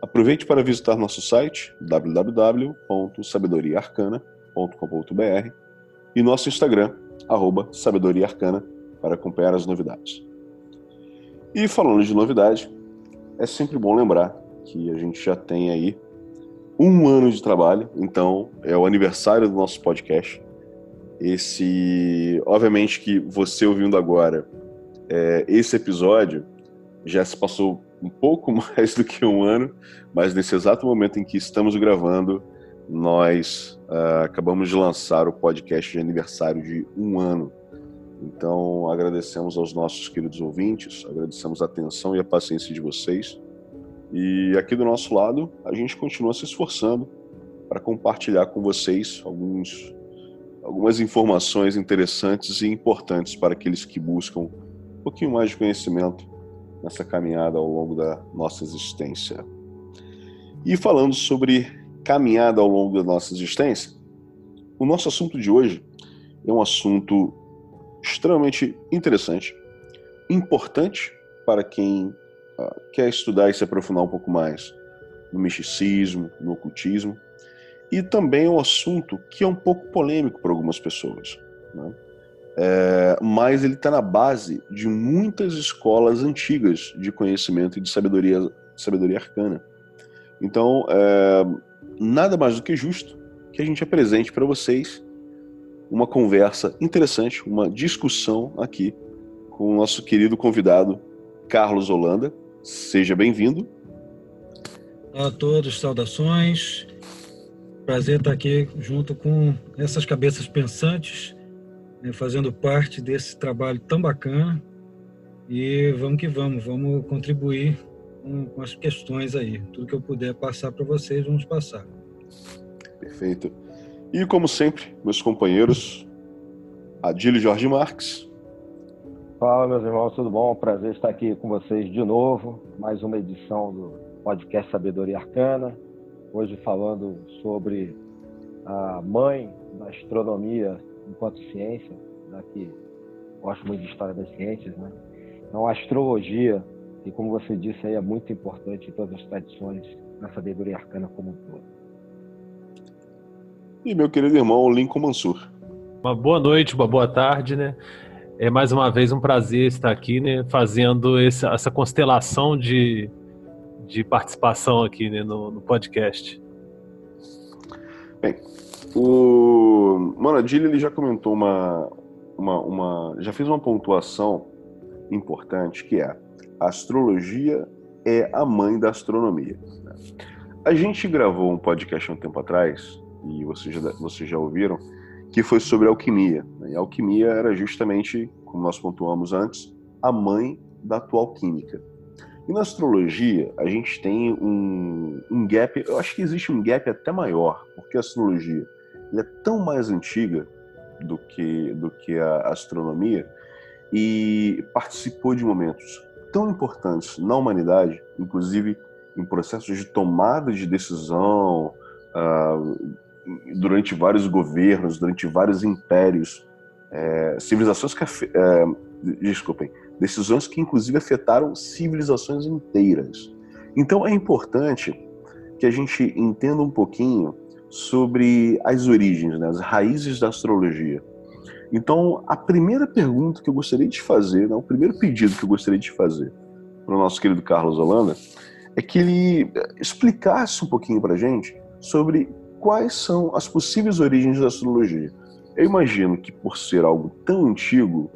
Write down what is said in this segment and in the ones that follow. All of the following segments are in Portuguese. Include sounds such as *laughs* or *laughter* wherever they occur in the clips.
Aproveite para visitar nosso site www.sabedoriaarcana.com.br e nosso Instagram, arroba para acompanhar as novidades. E falando de novidade, é sempre bom lembrar que a gente já tem aí um ano de trabalho, então é o aniversário do nosso podcast. Esse, obviamente que você ouvindo agora, é, esse episódio já se passou um pouco *laughs* mais do que um ano, mas nesse exato momento em que estamos gravando, nós uh, acabamos de lançar o podcast de aniversário de um ano. Então, agradecemos aos nossos queridos ouvintes, agradecemos a atenção e a paciência de vocês. E aqui do nosso lado, a gente continua se esforçando para compartilhar com vocês alguns, algumas informações interessantes e importantes para aqueles que buscam um pouquinho mais de conhecimento nessa caminhada ao longo da nossa existência. E falando sobre caminhada ao longo da nossa existência, o nosso assunto de hoje é um assunto extremamente interessante, importante para quem uh, quer estudar e se aprofundar um pouco mais no misticismo, no ocultismo, e também é um assunto que é um pouco polêmico para algumas pessoas. Né? É, mas ele está na base de muitas escolas antigas de conhecimento e de sabedoria, sabedoria arcana. Então, é, nada mais do que justo que a gente apresente para vocês uma conversa interessante, uma discussão aqui com o nosso querido convidado Carlos Holanda. Seja bem-vindo. Olá a todos, saudações. Prazer estar aqui junto com essas cabeças pensantes né, fazendo parte desse trabalho tão bacana. E vamos que vamos, vamos contribuir com, com as questões aí. Tudo que eu puder passar para vocês, vamos passar. Perfeito. E como sempre, meus companheiros, Adílio Jorge Marques. Fala, meus irmãos, tudo bom? Prazer estar aqui com vocês de novo. Mais uma edição do podcast Sabedoria Arcana. Hoje falando sobre a mãe da astronomia enquanto ciência, né, que gosto muito de história das ciências, né? Então, a astrologia, que como você disse aí, é muito importante em todas as tradições, na sabedoria arcana como um todo. E meu querido irmão Lincoln Mansur. Uma boa noite, uma boa tarde, né? É mais uma vez um prazer estar aqui, né? Fazendo esse, essa constelação de, de participação aqui né, no, no podcast. Bem, o Monadilho ele já comentou uma, uma, uma, já fez uma pontuação importante que é a astrologia é a mãe da astronomia. Né? A gente gravou um podcast há um tempo atrás e vocês já, vocês já ouviram que foi sobre alquimia. Né? E a alquimia era justamente, como nós pontuamos antes, a mãe da atual química. E na astrologia, a gente tem um, um gap, eu acho que existe um gap até maior, porque a astrologia é tão mais antiga do que, do que a astronomia e participou de momentos tão importantes na humanidade, inclusive em processos de tomada de decisão uh, durante vários governos, durante vários impérios, é, civilizações que, é, desculpem, decisões que inclusive afetaram civilizações inteiras. Então é importante que a gente entenda um pouquinho sobre as origens, né, as raízes da astrologia. Então, a primeira pergunta que eu gostaria de fazer, né, o primeiro pedido que eu gostaria de fazer para o nosso querido Carlos Holanda, é que ele explicasse um pouquinho para a gente sobre quais são as possíveis origens da astrologia. Eu imagino que, por ser algo tão antigo,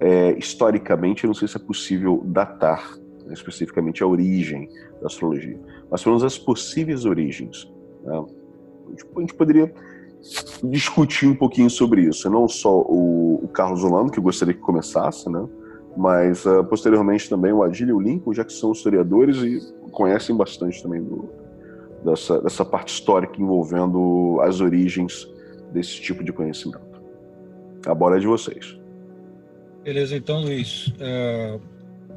é, historicamente, eu não sei se é possível datar né, especificamente a origem da astrologia, mas pelo menos as possíveis origens. Né? A gente poderia discutir um pouquinho sobre isso. Não só o, o Carlos Holanda, que eu gostaria que começasse, né? mas uh, posteriormente também o Adílio e o Lincoln, já que são historiadores e conhecem bastante também do, dessa, dessa parte histórica envolvendo as origens desse tipo de conhecimento. A bola é de vocês. Beleza, então, Luiz. É,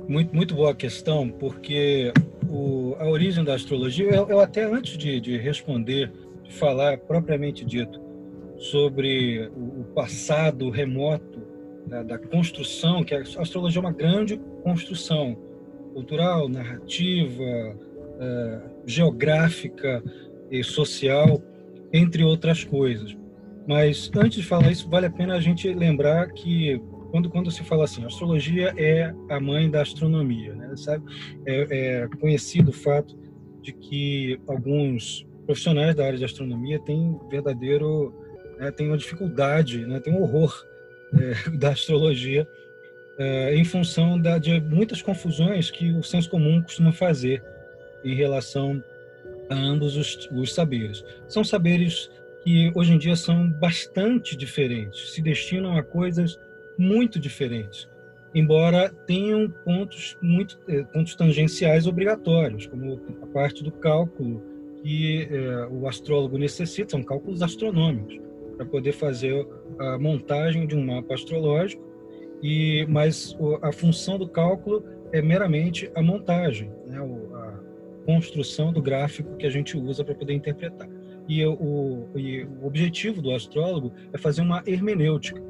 muito, muito boa questão, porque o, a origem da astrologia, eu, eu até antes de, de, responder, de falar propriamente dito sobre o, passado remoto da, da, construção, que a astrologia é uma grande construção cultural, narrativa, é, geográfica e social, entre outras coisas. Mas antes de falar isso, vale a pena a gente lembrar que quando, quando se fala assim, astrologia é a mãe da astronomia, né? Sabe? É, é conhecido o fato de que alguns profissionais da área de astronomia têm verdadeiro, têm uma dificuldade, né, têm um horror é, *laughs* da astrologia é, em função da, de muitas confusões que o senso comum costuma fazer em relação a ambos os, os saberes. São saberes que hoje em dia são bastante diferentes, se destinam a coisas muito diferentes, embora tenham pontos muito eh, pontos tangenciais obrigatórios, como a parte do cálculo que é, o astrólogo necessita, são cálculos astronômicos para poder fazer a montagem de um mapa astrológico e mas a função do cálculo é meramente a montagem, né, a construção do gráfico que a gente usa para poder interpretar. E o, e o objetivo do astrólogo é fazer uma hermenêutica,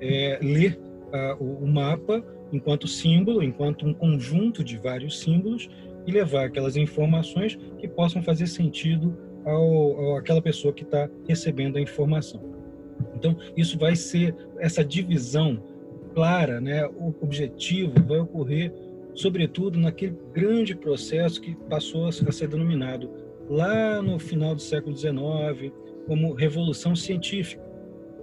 é, ler o, mapa enquanto símbolo, enquanto um conjunto de vários símbolos e levar aquelas informações que possam fazer sentido ao, ao aquela pessoa que está recebendo a informação. Então, isso vai ser essa divisão clara, né, objetivo vai ocorrer sobretudo naquele grande processo que passou a ser denominado lá no final do século XIX como revolução científica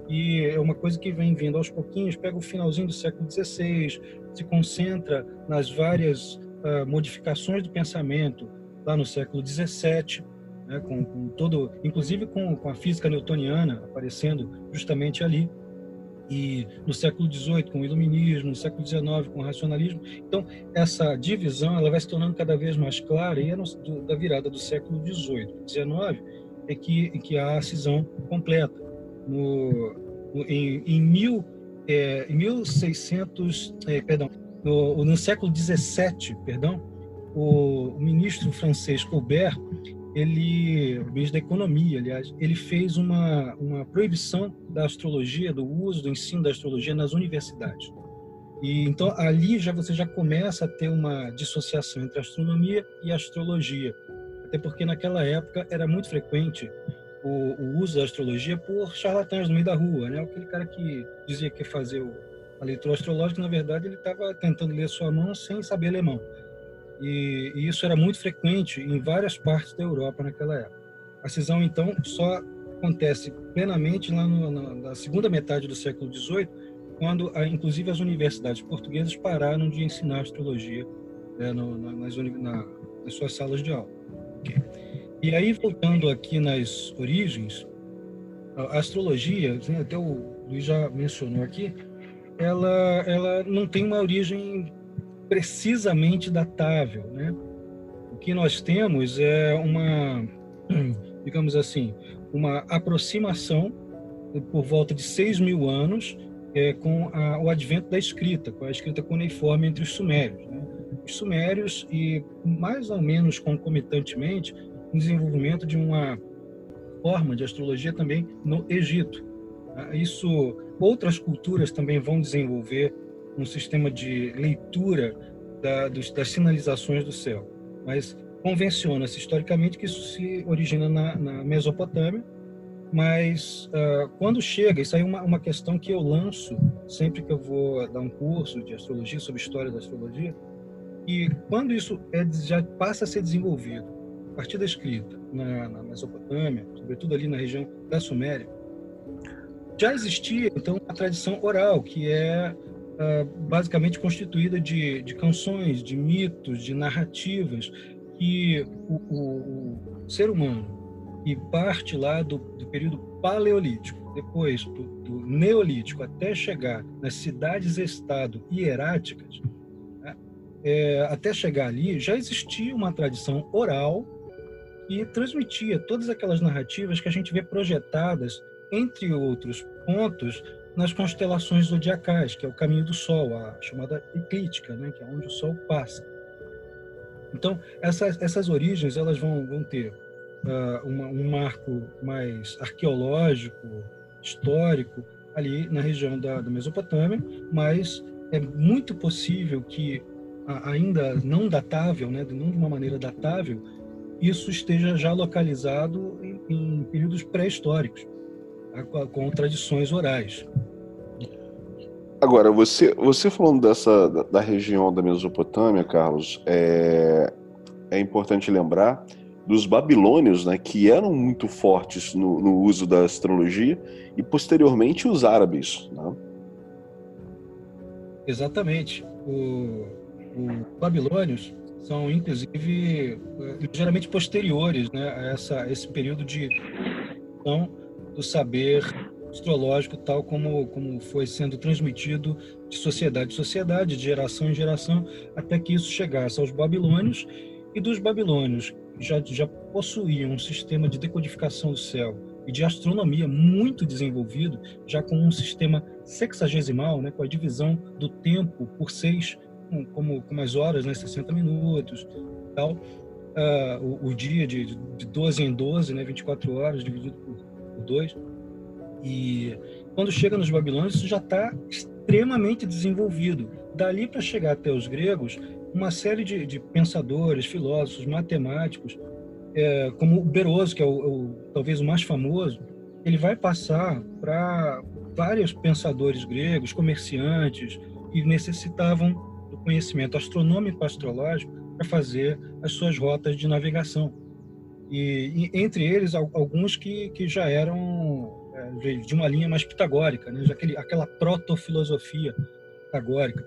e é uma coisa que vem vindo aos pouquinhos, pega o finalzinho do século XVI, se concentra nas várias uh, modificações do pensamento lá no século XVII, né, com, com, todo, inclusive com, com, a física newtoniana aparecendo justamente ali, e no século XVIII com o iluminismo, no século XIX com o racionalismo. Então essa divisão ela vai se tornando cada vez mais clara e é no, do, da virada do século XVIII, XIX é que, que há a cisão completa no, no em, em, mil, é, em 1600, é, perdão, no, no século 17, perdão, o, o, ministro francês Colbert, ele, o ministro da Economia, aliás, ele fez uma, uma proibição da astrologia, do uso, do ensino da astrologia nas universidades. E então ali já você já começa a ter uma dissociação entre astronomia e astrologia, até porque naquela época era muito frequente o, o, uso da astrologia por charlatães no meio da rua, né? Aquele cara que dizia que fazer o, a leitura astrológica, na verdade, ele estava tentando ler sua mão sem saber alemão. E, e, isso era muito frequente em várias partes da Europa naquela época. A cisão, então, só acontece plenamente lá no, na, na, segunda metade do século XVIII, quando, a, inclusive, as universidades portuguesas pararam de ensinar astrologia né, no, na, nas, na, nas suas salas de aula. E aí, voltando aqui nas origens, a astrologia, assim, até o Luiz já mencionou aqui, ela, ela não tem uma origem precisamente datável, né? O que nós temos é uma, *clears throat* digamos assim, uma aproximação por volta de 6 mil anos é, com a, o advento da escrita, com a escrita cuneiforme entre os sumérios. Né? Os sumérios, e mais ou menos concomitantemente, o desenvolvimento de uma forma de astrologia também no Egito. Ah, isso, outras culturas também vão desenvolver um sistema de leitura da, dos, das sinalizações do céu, mas convenciona-se historicamente que isso se origina na, na Mesopotâmia, mas uh, quando chega, isso aí é uma, uma questão que eu lanço sempre que eu vou dar um curso de astrologia, sobre história da astrologia, e quando isso é, já passa a ser desenvolvido a partir da escrita na, na Mesopotâmia, sobretudo ali na região da Suméria, já existia então uma tradição oral que é uh, basicamente constituída de, de canções, de mitos, de narrativas que o, o, o ser humano e parte lá do, do período paleolítico, depois do, do, neolítico até chegar nas cidades-estado hieráticas, né? é, até chegar ali já existia uma tradição oral e transmitia todas aquelas narrativas que a gente vê projetadas, entre outros pontos, nas constelações zodiacais, que é o caminho do Sol, a chamada eclíptica, né, que é onde o Sol passa. Então, essas, essas origens elas vão, vão ter uh, uma, um marco mais arqueológico, histórico, ali na região da, da Mesopotâmia, mas é muito possível que ainda não datável, né, não de uma maneira datável, isso esteja já localizado em, em períodos pré-históricos, com tradições orais. Agora, você, você falando dessa da, da região da Mesopotâmia, Carlos, é, é importante lembrar dos babilônios, né, que eram muito fortes no, no uso da astrologia, e posteriormente os árabes. Né? Exatamente. Os babilônios são, inclusive, ligeiramente posteriores né, a essa, esse período de então, do saber astrológico, tal como, como foi sendo transmitido de sociedade em sociedade, de geração em geração, até que isso chegasse aos babilônios. E dos babilônios, já, já possuíam um sistema de decodificação do céu e de astronomia muito desenvolvido, já com um sistema sexagesimal, né, com a divisão do tempo por seis, como, como as horas, né, 60 minutos, tal. Uh, o, o, dia de, de 12 em 12, né, 24 horas dividido por, por dois. E quando chega nos babilônios, isso já está extremamente desenvolvido. Dali para chegar até os gregos, uma série de, de pensadores, filósofos, matemáticos, é, como o Beroso, que é o, o, talvez o mais famoso, ele vai passar para vários pensadores gregos, comerciantes, que necessitavam do conhecimento astronômico astrológico para fazer as suas rotas de navegação. E, entre eles, alguns que, que já eram é, de uma linha mais pitagórica, né? aquele, aquela proto-filosofia pitagórica.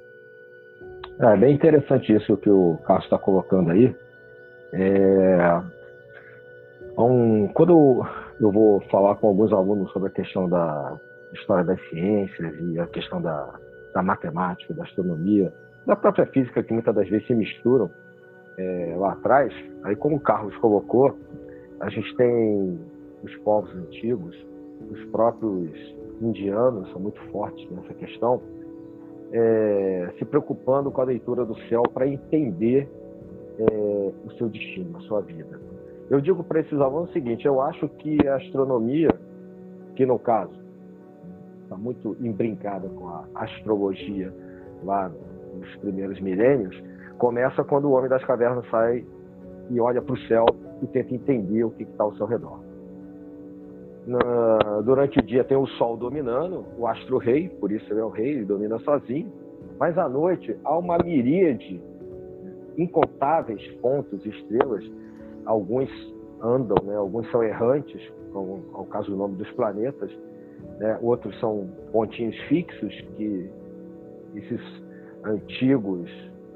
É bem interessante isso que o Carlos está colocando aí. É, um, quando eu vou falar com alguns alunos sobre a questão da história das ciências e a questão da, da matemática, da astronomia, da própria física, que muitas das vezes se misturam é, lá atrás, aí como o Carlos colocou, a gente tem os povos antigos, os próprios indianos são muito fortes nessa questão, é, se preocupando com a leitura do céu para entender é, o seu destino, a sua vida. Eu digo para esses alunos o seguinte: eu acho que a astronomia, que no caso está muito embrincada com a astrologia lá nos primeiros milênios, começa quando o homem das cavernas sai e olha para o céu e tenta entender o que está ao seu redor. Na, durante o dia tem o Sol dominando, o astro-rei, por isso ele é o rei, ele domina sozinho. Mas à noite há uma miríade, incontáveis pontos, estrelas. Alguns andam, né? alguns são errantes, como é o caso do nome dos planetas. Né? Outros são pontinhos fixos que esses antigos,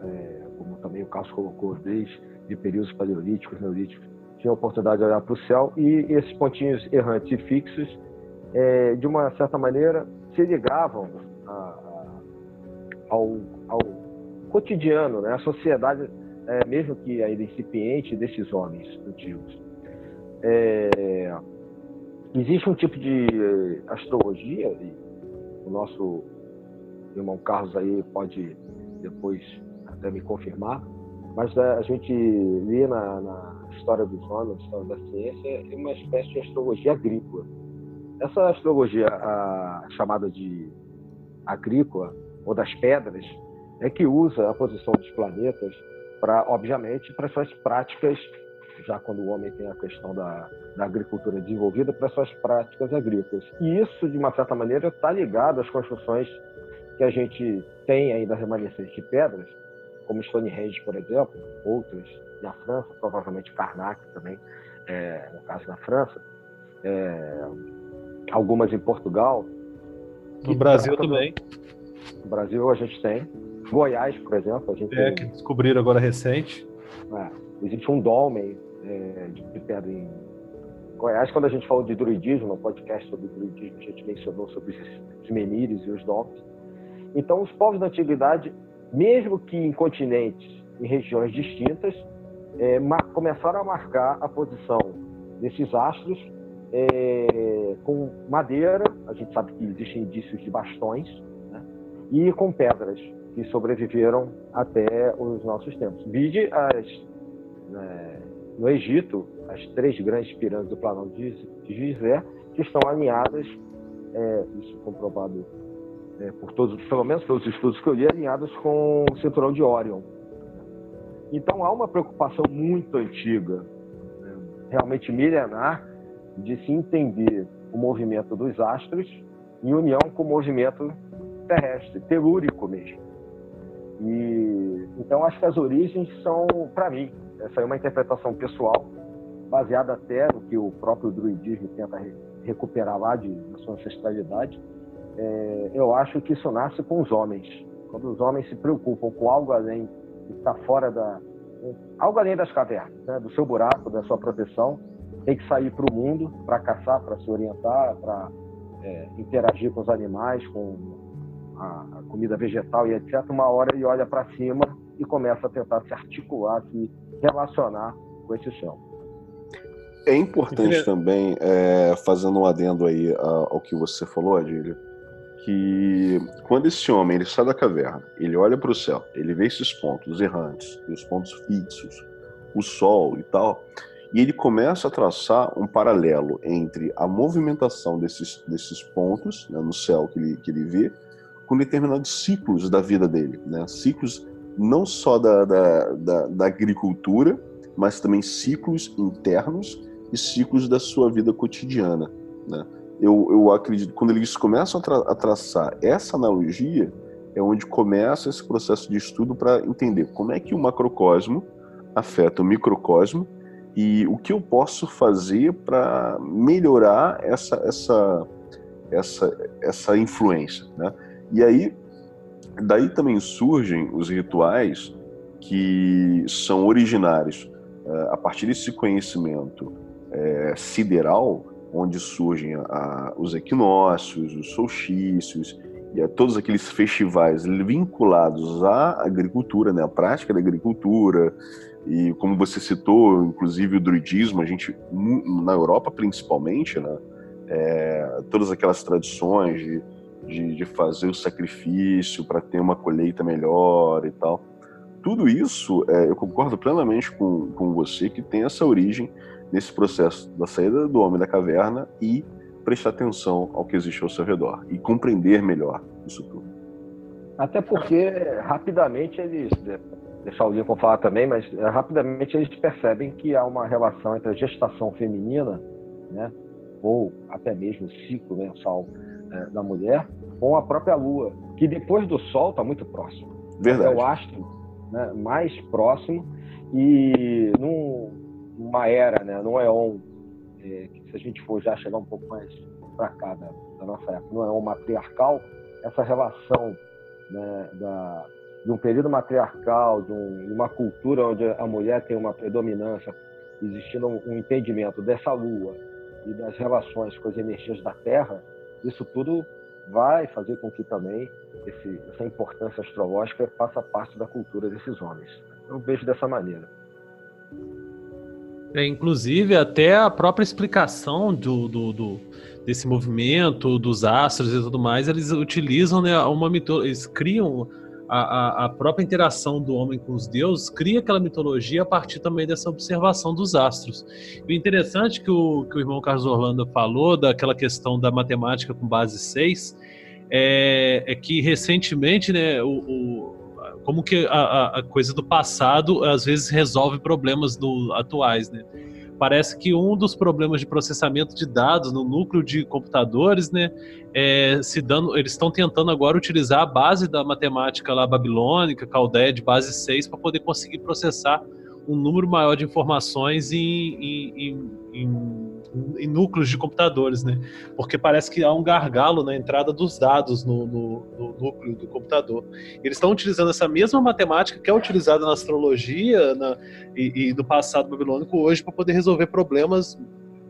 é, como também o Carlos colocou, desde períodos paleolíticos, neolíticos, tinha a oportunidade de olhar para o céu e esses pontinhos errantes e fixos, é, de uma certa maneira, se ligavam a, a, ao, ao, cotidiano, né? a sociedade, é, mesmo que ainda incipiente, desses homens antigos. É, existe um tipo de astrologia, e o nosso irmão Carlos aí pode depois até me confirmar, mas é, a gente lê na, na história dos homens, na história da ciência, é uma espécie de astrologia agrícola. Essa astrologia a, chamada de agrícola, ou das pedras, é que usa a posição dos planetas para, obviamente, para suas práticas, já quando o homem tem a questão da, da agricultura desenvolvida, para suas práticas agrícolas. E isso, de uma certa maneira, está ligado às construções que a gente tem ainda remanescentes de pedras, como Stonehenge, por exemplo, outras na França, provavelmente Karnak também, é, no caso da França, é, algumas em Portugal. No Brasil também. No Brasil a gente tem. Goiás, por exemplo, a gente é, tem. que descobriram agora recente. É, existe um dolmen é, de pedra em Goiás. Quando a gente falou de druidismo, no podcast sobre druidismo, a gente mencionou sobre os menires e os dolmens. Então, os povos da antiguidade mesmo que em continentes, em regiões distintas, é, começaram a marcar a posição desses astros é, com madeira, a gente sabe que existem indícios de bastões, né? e com pedras que sobreviveram até os nossos tempos. Vide as, né, no Egito, as três grandes pirâmides do Planalto de Gizé, que estão alinhadas, é, isso comprovado é, por todos, pelo menos pelos estudos que eu li, alinhadas com o cinturão de Orion. Então há uma preocupação muito antiga, né, realmente milenar, de se entender o movimento dos astros em união com o movimento terrestre, telúrico mesmo. E então acho que as origens são, para mim, essa é uma interpretação pessoal, baseada até no que o próprio druidismo tenta re recuperar lá de, da sua ancestralidade. É, eu acho que isso nasce com os homens. Quando os homens se preocupam com algo além que está fora da algo além das cavernas, né, do seu buraco, da sua proteção, tem que sair para o mundo para caçar, para se orientar, para é, interagir com os animais, com a, a, comida vegetal e etc. Uma hora ele olha para cima e começa a tentar se articular, se relacionar com esse chão. É importante também, é, fazendo um adendo aí ao que você falou, Adílio, que quando esse homem ele sai da caverna, ele olha para o céu, ele vê esses pontos errantes, os pontos fixos, o sol e tal, e ele começa a traçar um paralelo entre a movimentação desses, desses pontos né, no céu que ele, que ele vê com determinados ciclos da vida dele, né? ciclos não só da, da, da, da agricultura, mas também ciclos internos e ciclos da sua vida cotidiana. Né? Eu, eu acredito quando eles começam a, tra a traçar essa analogia, é onde começa esse processo de estudo para entender como é que o macrocosmo afeta o microcosmo e o que eu posso fazer para melhorar essa, essa, essa, essa influência. Né? E aí, daí também surgem os rituais que são originários uh, a partir desse conhecimento uh, sideral, onde surgem a, os equinócios, os solstícios e todos aqueles festivais vinculados à agricultura, né, à prática da agricultura, e como você citou, inclusive o druidismo, a gente, na Europa principalmente, né, é, todas aquelas tradições de, de, de fazer o sacrifício para ter uma colheita melhor e tal. Tudo isso, é, eu concordo plenamente com, com você, que tem essa origem nesse processo da saída do homem da caverna e prestar atenção ao que existe ao seu redor e compreender melhor isso tudo. Até porque rapidamente eles deixar o Lincoln falar também, mas é, rapidamente eles percebem que há uma relação entre a gestação feminina, né, ou até mesmo o ciclo mensal é, da mulher, com a própria Lua, que depois do Sol está muito próximo. Verdade. É o astro né, mais próximo e num, numa era, né, éon, é, que se a gente for já chegar um pouco mais para cá da, da, nossa época, no éon matriarcal, essa relação né, da de um período matriarcal, de, um, de, uma cultura onde a mulher tem uma predominância, existindo um, um, entendimento dessa lua e das relações com as energias da Terra, isso tudo vai fazer com que também esse, essa importância astrológica faça parte da cultura desses homens. Eu vejo dessa maneira. É, inclusive, até a própria explicação do, do, do, desse movimento, dos astros e tudo mais, eles utilizam né, uma mitologia, eles criam a, a, própria interação do homem com os deuses cria aquela mitologia a partir também dessa observação dos astros. E o interessante que o, que o irmão Carlos Orlando falou, daquela questão da matemática com base 6, é, é que recentemente, né, o, o como que a, a, coisa do passado às vezes resolve problemas do, atuais, né? parece que um dos problemas de processamento de dados no núcleo de computadores, né, é, se dando, eles estão tentando agora utilizar a base da matemática lá babilônica, Caldeia de base 6, para poder conseguir processar um número maior de informações em, em, em, em, núcleos de computadores, né? Porque parece que há um gargalo na entrada dos dados no, no, no núcleo do computador. Eles estão utilizando essa mesma matemática que é utilizada na astrologia na, e, e do passado babilônico hoje para poder resolver problemas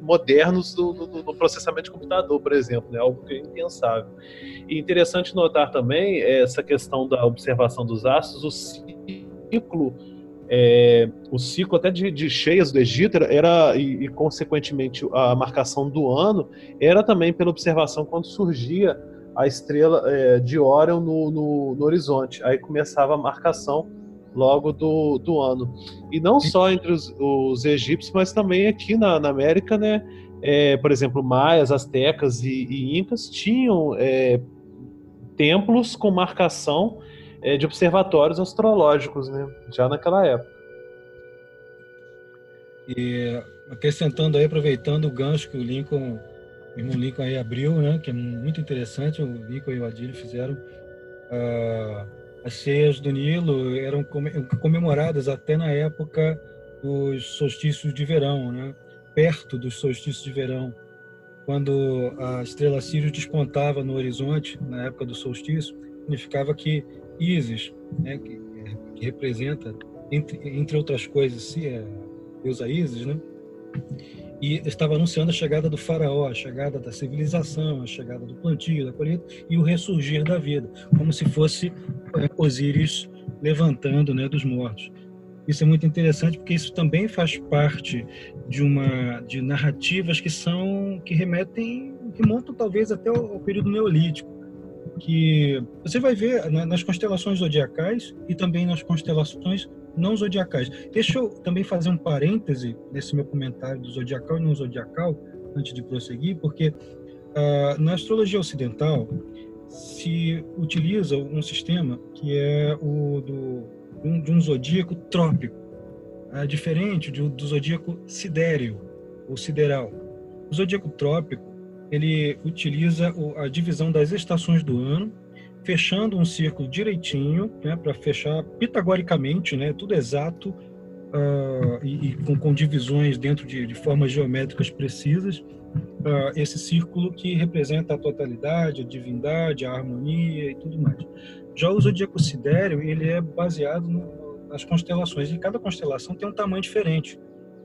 modernos do, do, do, processamento de computador, por exemplo, né? algo que é impensável. E interessante notar também essa questão da observação dos astros, o ciclo é, o ciclo até de, de, cheias do Egito era, e, e, consequentemente a marcação do ano era também pela observação quando surgia a estrela é, de Órion no, no, no, horizonte. Aí começava a marcação logo do, do ano. E não só entre os, os egípcios, mas também aqui na, na América, né? É, por exemplo, maias, astecas e, e incas tinham é, templos com marcação é, de observatórios astrológicos, né? Já naquela época. E acrescentando aí, aproveitando o gancho que o Lincoln, o irmão Lincoln aí abriu, né? Que é muito interessante, o Lincoln e o Adílio fizeram. Uh, as cheias do Nilo eram comemoradas até na época dos solstícios de verão, né? Perto dos solstícios de verão, quando a estrela Sirius despontava no horizonte na época do solstício, significava que Isis, né, que, que, representa, entre, entre outras coisas, se é deusa Isis, né? E estava anunciando a chegada do faraó, a chegada da civilização, a chegada do plantio, da colheita e o ressurgir da vida, como se fosse é, Osíris levantando né, dos mortos. Isso é muito interessante porque isso também faz parte de uma de narrativas que são que remetem que montam talvez até ao período neolítico que você vai ver nas constelações zodiacais e também nas constelações não zodiacais. Deixa eu também fazer um parêntese nesse meu comentário do zodiacal e não zodiacal, antes de prosseguir, porque uh, na astrologia ocidental se utiliza um sistema que é o do, um, de um zodíaco trópico, uh, diferente do, do zodíaco sidéreo ou sideral. O zodíaco trópico ele utiliza a divisão das estações do ano, fechando um círculo direitinho, né, para fechar pitagoricamente, né, tudo exato uh, e, e com, com, divisões dentro de, de formas geométricas precisas, uh, esse círculo que representa a totalidade, a divindade, a harmonia e tudo mais. Já o zodíaco sidéreo, ele é baseado no, nas constelações, e cada constelação tem um tamanho diferente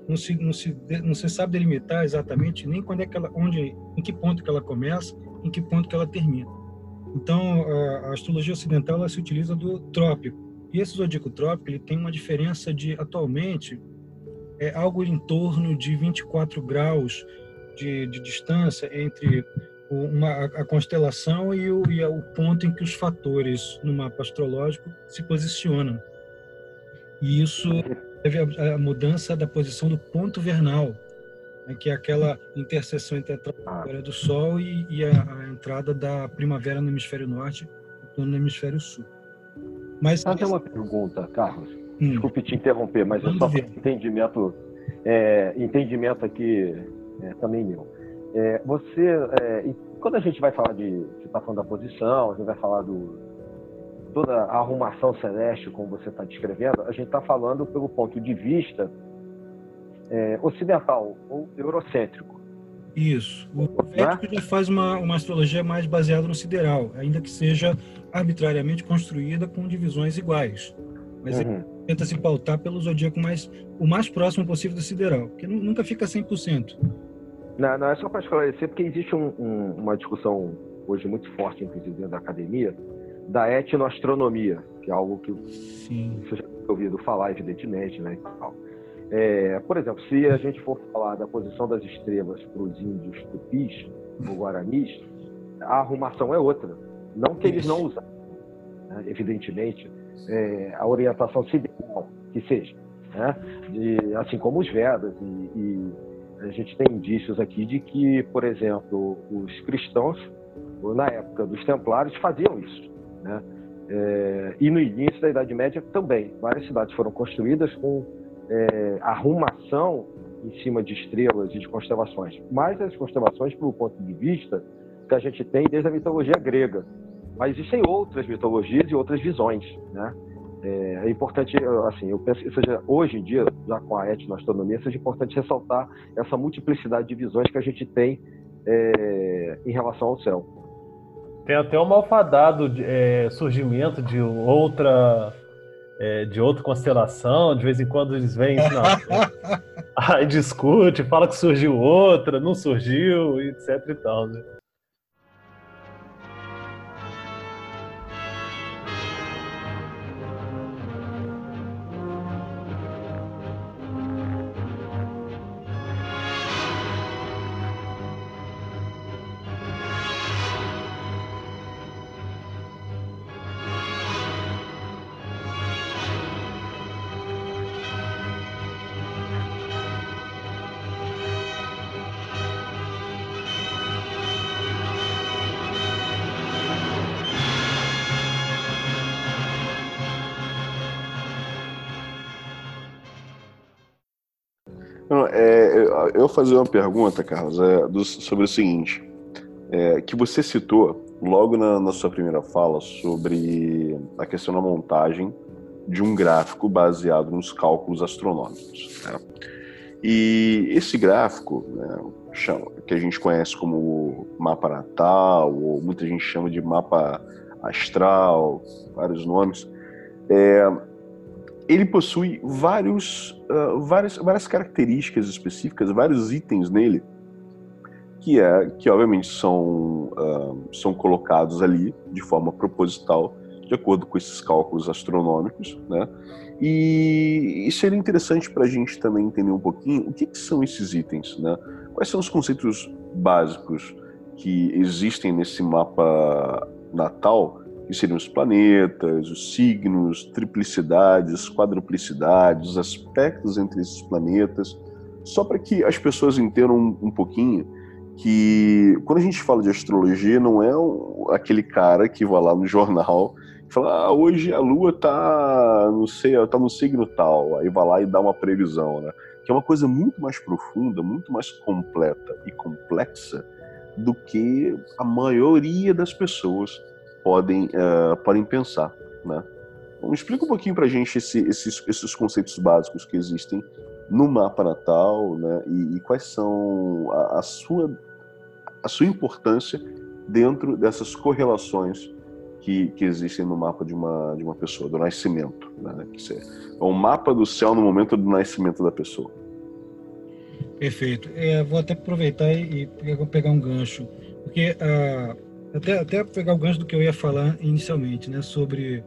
não se, não se, não se sabe delimitar exatamente nem quando é que ela, onde, em que ponto que ela começa, em que ponto que ela termina. Então, a, a astrologia ocidental ela se utiliza do trópico. E esse zodíaco trópico ele tem uma diferença de, atualmente, é algo em torno de 24 graus de, de distância entre uma, a constelação e o, e o ponto em que os fatores no mapa astrológico se posicionam. E isso teve a, a mudança da posição do ponto vernal, né, que é aquela interseção entre a trajetória do Sol e, e a, a, entrada da primavera no hemisfério norte e no hemisfério sul. Mas fazer uma pergunta, Carlos. Hum. Desculpe te interromper, mas é só entendimento, é, entendimento aqui é, também meu. É, você, é, quando a gente vai falar de, você está falando da posição, a gente vai falar do, toda a arrumação celeste, como você está descrevendo, a gente está falando pelo ponto de vista é, ocidental ou eurocêntrico. Isso. O Védico já faz uma, uma astrologia mais baseada no sideral, ainda que seja arbitrariamente construída com divisões iguais. Mas uhum. ele tenta se pautar pelo zodíaco mais, o mais próximo possível do sideral, que nunca fica 100%. Não, não é só para esclarecer, porque existe um, um, uma discussão hoje muito forte, inclusive, dentro da academia, da etnoastronomia, que é algo que Sim. você já tem ouvido falar, evidentemente, né? É, por exemplo, se a gente for falar da posição das estrelas para os índios tupis ou guaranis, a arrumação é outra. Não que eles não usam, né? evidentemente, é, a orientação sideral que seja. Né? De, assim como os Vedas, e, e a gente tem indícios aqui de que, por exemplo, os cristãos, na época dos templários, faziam isso. Né? É, e no início da Idade Média também, várias cidades foram construídas com é, arrumação em cima de estrelas e de constelações. Mas as constelações, pelo ponto de vista que a gente tem desde a mitologia grega. Mas existem outras mitologias e outras visões, né? É, é importante, assim, eu penso que seja hoje em dia, já com a etnoastronomia, seja importante ressaltar essa multiplicidade de visões que a gente tem é, em relação ao céu. Tem até um malfadado é, surgimento de outra é, de outra constelação, de vez em quando eles vêm assim, *laughs* aí discute, fala que surgiu outra, não surgiu, etc e tal, né? Fazer uma pergunta, Carlos, é, do, sobre o seguinte, é, que você citou logo na, na, sua primeira fala sobre a questão da montagem de um gráfico baseado nos cálculos astronômicos. Né? E esse gráfico, né, que a gente conhece como mapa natal, ou muita gente chama de mapa astral, vários nomes, é, ele possui vários, uh, várias, várias características específicas, vários itens nele, que, é, que obviamente são, uh, são colocados ali de forma proposital, de acordo com esses cálculos astronômicos, né? E, e seria interessante para a gente também entender um pouquinho o que, que são esses itens, né? Quais são os conceitos básicos que existem nesse mapa natal, que seriam os planetas, os signos, triplicidades, quadruplicidades, os aspectos entre esses planetas, só para que as pessoas entendam um, pouquinho que quando a gente fala de astrologia não é aquele cara que vai lá no jornal e fala ah, hoje a Lua tá não sei tá no signo tal aí vai lá e dá uma previsão, né? Que é uma coisa muito mais profunda, muito mais completa e complexa do que a maioria das pessoas podem, uh, podem pensar. Né? Então, explica um pouquinho para a gente esse, esses, esses conceitos básicos que existem no mapa natal né? e, e quais são a, a, sua, a sua importância dentro dessas correlações que, que existem no mapa de uma, de uma pessoa, do nascimento. Né? Que é o mapa do céu no momento do nascimento da pessoa. Perfeito. É, vou até aproveitar e, e pegar um gancho, porque uh, até, até pegar o gancho do que eu ia falar inicialmente, né, sobre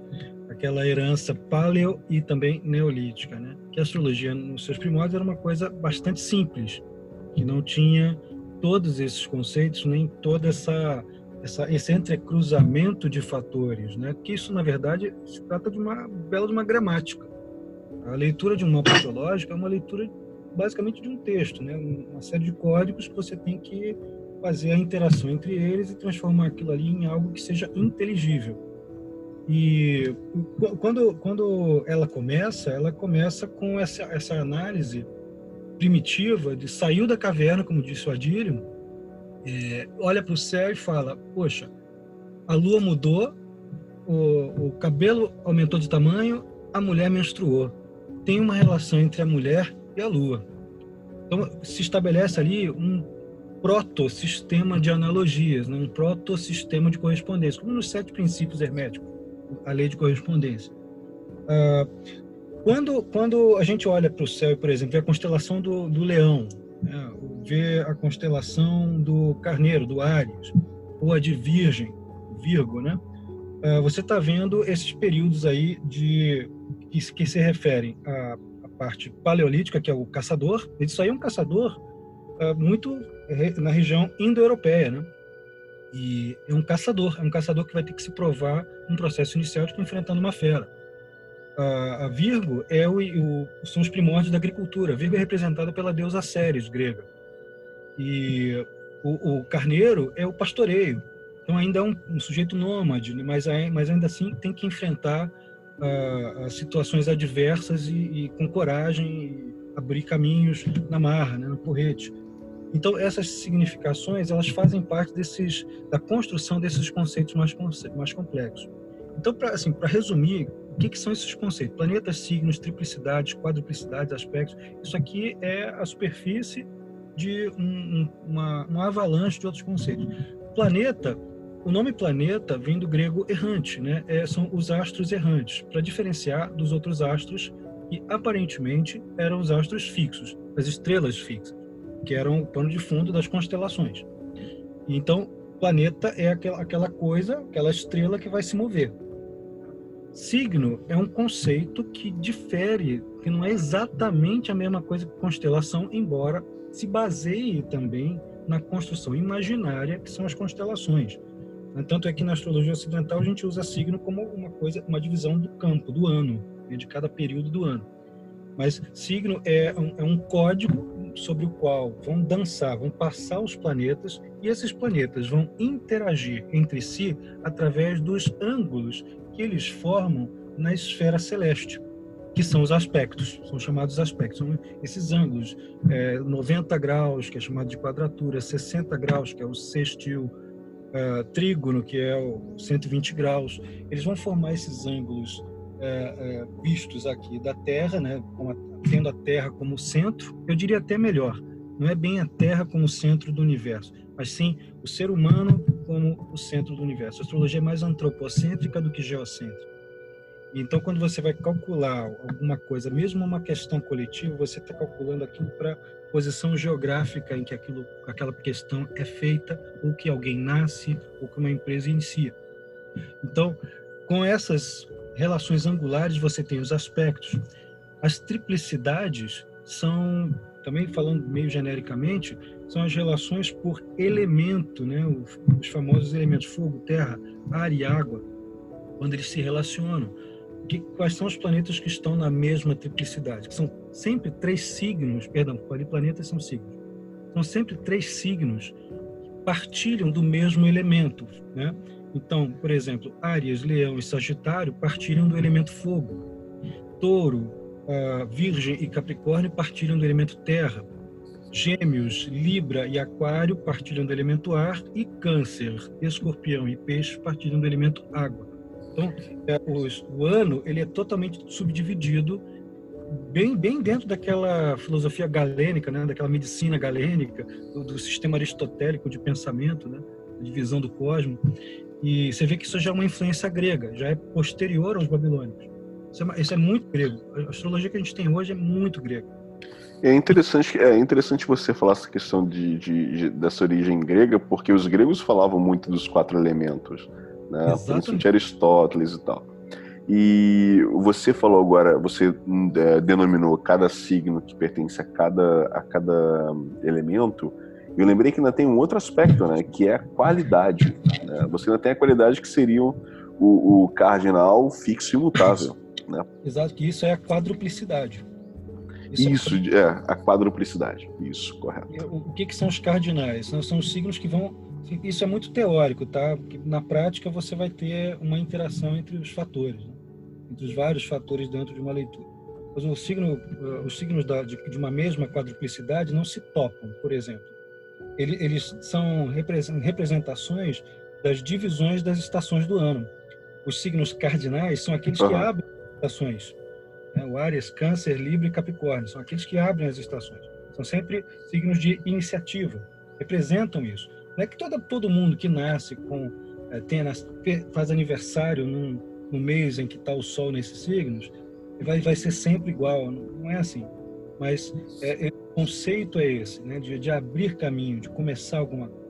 aquela herança paleo e também neolítica, né? Que a astrologia nos seus primórdios era uma coisa bastante simples, que não tinha todos esses conceitos nem toda essa essa, esse entrecruzamento de fatores, né? Que isso na verdade se trata de uma bela de uma gramática. A leitura de um mapa astrológico é uma leitura basicamente de um texto, né? uma série de códigos que você tem que fazer a interação entre eles e transformar aquilo ali em algo que seja inteligível. E quando, quando ela começa, ela começa com essa, essa análise primitiva de saiu da caverna, como disse o Adílio, é, olha para o céu e fala: Poxa, a lua mudou, o, o cabelo aumentou de tamanho, a mulher menstruou. Tem uma relação entre a mulher e a Lua. Então, se estabelece ali um proto-sistema de analogias, né? um proto-sistema de correspondência, como nos sete princípios herméticos, a lei de correspondência. Ah, quando, quando a gente olha para o céu, por exemplo, vê a constelação do, do leão, né? vê a constelação do carneiro, do Áries, ou a de Virgem, Virgo, né? Ah, você está vendo esses períodos aí de que, que se referem a parte paleolítica, que é o caçador. Isso aí é um caçador uh, muito na região indo-europeia, né? E é um caçador, é um caçador que vai ter que se provar um processo inicial de enfrentando uma fera. Uh, a Virgo é o, o, são os primórdios da agricultura. A Virgo é representada pela deusa Ceres, grega. E o, o carneiro é o pastoreio. Então ainda é um, um sujeito nômade, né? mas, mas ainda assim tem que enfrentar a, a situações adversas e, e, com coragem abrir caminhos na marra, né, no porrete. Então essas significações elas fazem parte desses da construção desses conceitos mais mais complexos. Então para assim para resumir o que, que, são esses conceitos? Planetas, signos, triplicidades, quadruplicidades, aspectos. Isso aqui é a superfície de um, um, uma, uma avalanche de outros conceitos. Planeta o nome planeta vem do grego errante, né? É, são os astros errantes, para diferenciar dos outros astros que aparentemente eram os astros fixos, as estrelas fixas, que eram o pano de fundo das constelações. Então, planeta é aquela, aquela coisa, aquela estrela que vai se mover. Signo é um conceito que difere, que não é exatamente a mesma coisa que constelação, embora se baseie também na construção imaginária que são as constelações. Tanto é que na astrologia ocidental a gente usa signo como uma coisa, uma divisão do campo, do ano, né, de cada período do ano. Mas signo é um, é um código sobre o qual vão dançar, vão passar os planetas e esses planetas vão interagir entre si através dos ângulos que eles formam na esfera celeste, que são os aspectos, são chamados aspectos, são esses ângulos, é, 90 graus, que é chamado de quadratura, 60 graus, que é o sextil, é, trígono, que é o 120 graus, eles vão formar esses ângulos é, é, vistos aqui da Terra, né, a, tendo a Terra como centro, eu diria até melhor, não é bem a Terra como centro do universo, mas sim o ser humano como o centro do universo. A astrologia é mais antropocêntrica do que geocêntrica. Então, quando você vai calcular alguma coisa, mesmo uma questão coletiva, você está calculando aquilo para posição geográfica em que aquilo, aquela questão é feita, ou que alguém nasce, ou que uma empresa inicia. Então, com essas relações angulares, você tem os aspectos. As triplicidades são, também falando meio genericamente, são as relações por elemento, né? os famosos elementos fogo, terra, ar e água, quando eles se relacionam que, quais são os planetas que estão na mesma triplicidade, que são sempre três signos, perdão, planetas são signos, são sempre três signos que partilham do mesmo elemento, né? Então, por exemplo, Áries, Leão e Sagitário partilham do elemento fogo. Touro, uh, Virgem e Capricórnio partilham do elemento terra. Gêmeos, Libra e Aquário partilham do elemento ar e Câncer, Escorpião e Peixe partilham do elemento água. Então, é, os, o ano ele é totalmente subdividido bem, bem dentro daquela filosofia galênica, né, daquela medicina galênica, do, do sistema aristotélico de pensamento, né, divisão do cosmos. E você vê que isso já é uma influência grega, já é posterior aos babilônicos. Isso é, isso é muito grego. A astrologia que a gente tem hoje é muito grega. É interessante, é interessante você falar essa questão de, de, de, dessa origem grega, porque os gregos falavam muito dos quatro elementos né? Principalmente Aristóteles e tal. E você falou agora, você é, denominou cada signo que pertence a cada, a cada elemento. Eu lembrei que ainda tem um outro aspecto, né? Que é a qualidade. Né? Você ainda tem a qualidade que seria o, o cardinal fixo e imutável. Né? Exato, que isso é a quadruplicidade. Isso, isso é, a quadruplicidade. Isso, correto. O que, que são os cardinais? São, são os signos que vão isso é muito teórico, tá? Porque na prática você vai ter uma interação entre os fatores, né? entre os vários fatores dentro de uma leitura. Mas o signo, eh, os signos da, de, de, uma mesma quadruplicidade não se topam, por exemplo. Eles, eles são representações das divisões das estações do ano. Os signos cardinais são aqueles uhum. que abrem estações. Né? O Áries, Câncer, Libra e Capricórnio são aqueles que abrem as estações. São sempre signos de iniciativa, representam isso. Não é que todo, todo mundo que nasce com é, tem, faz aniversário num, no mês em que está o Sol nesses signos, vai, vai ser sempre igual. Não, não é assim. Mas é, é, o conceito é esse, né, de, de abrir caminho, de começar alguma coisa.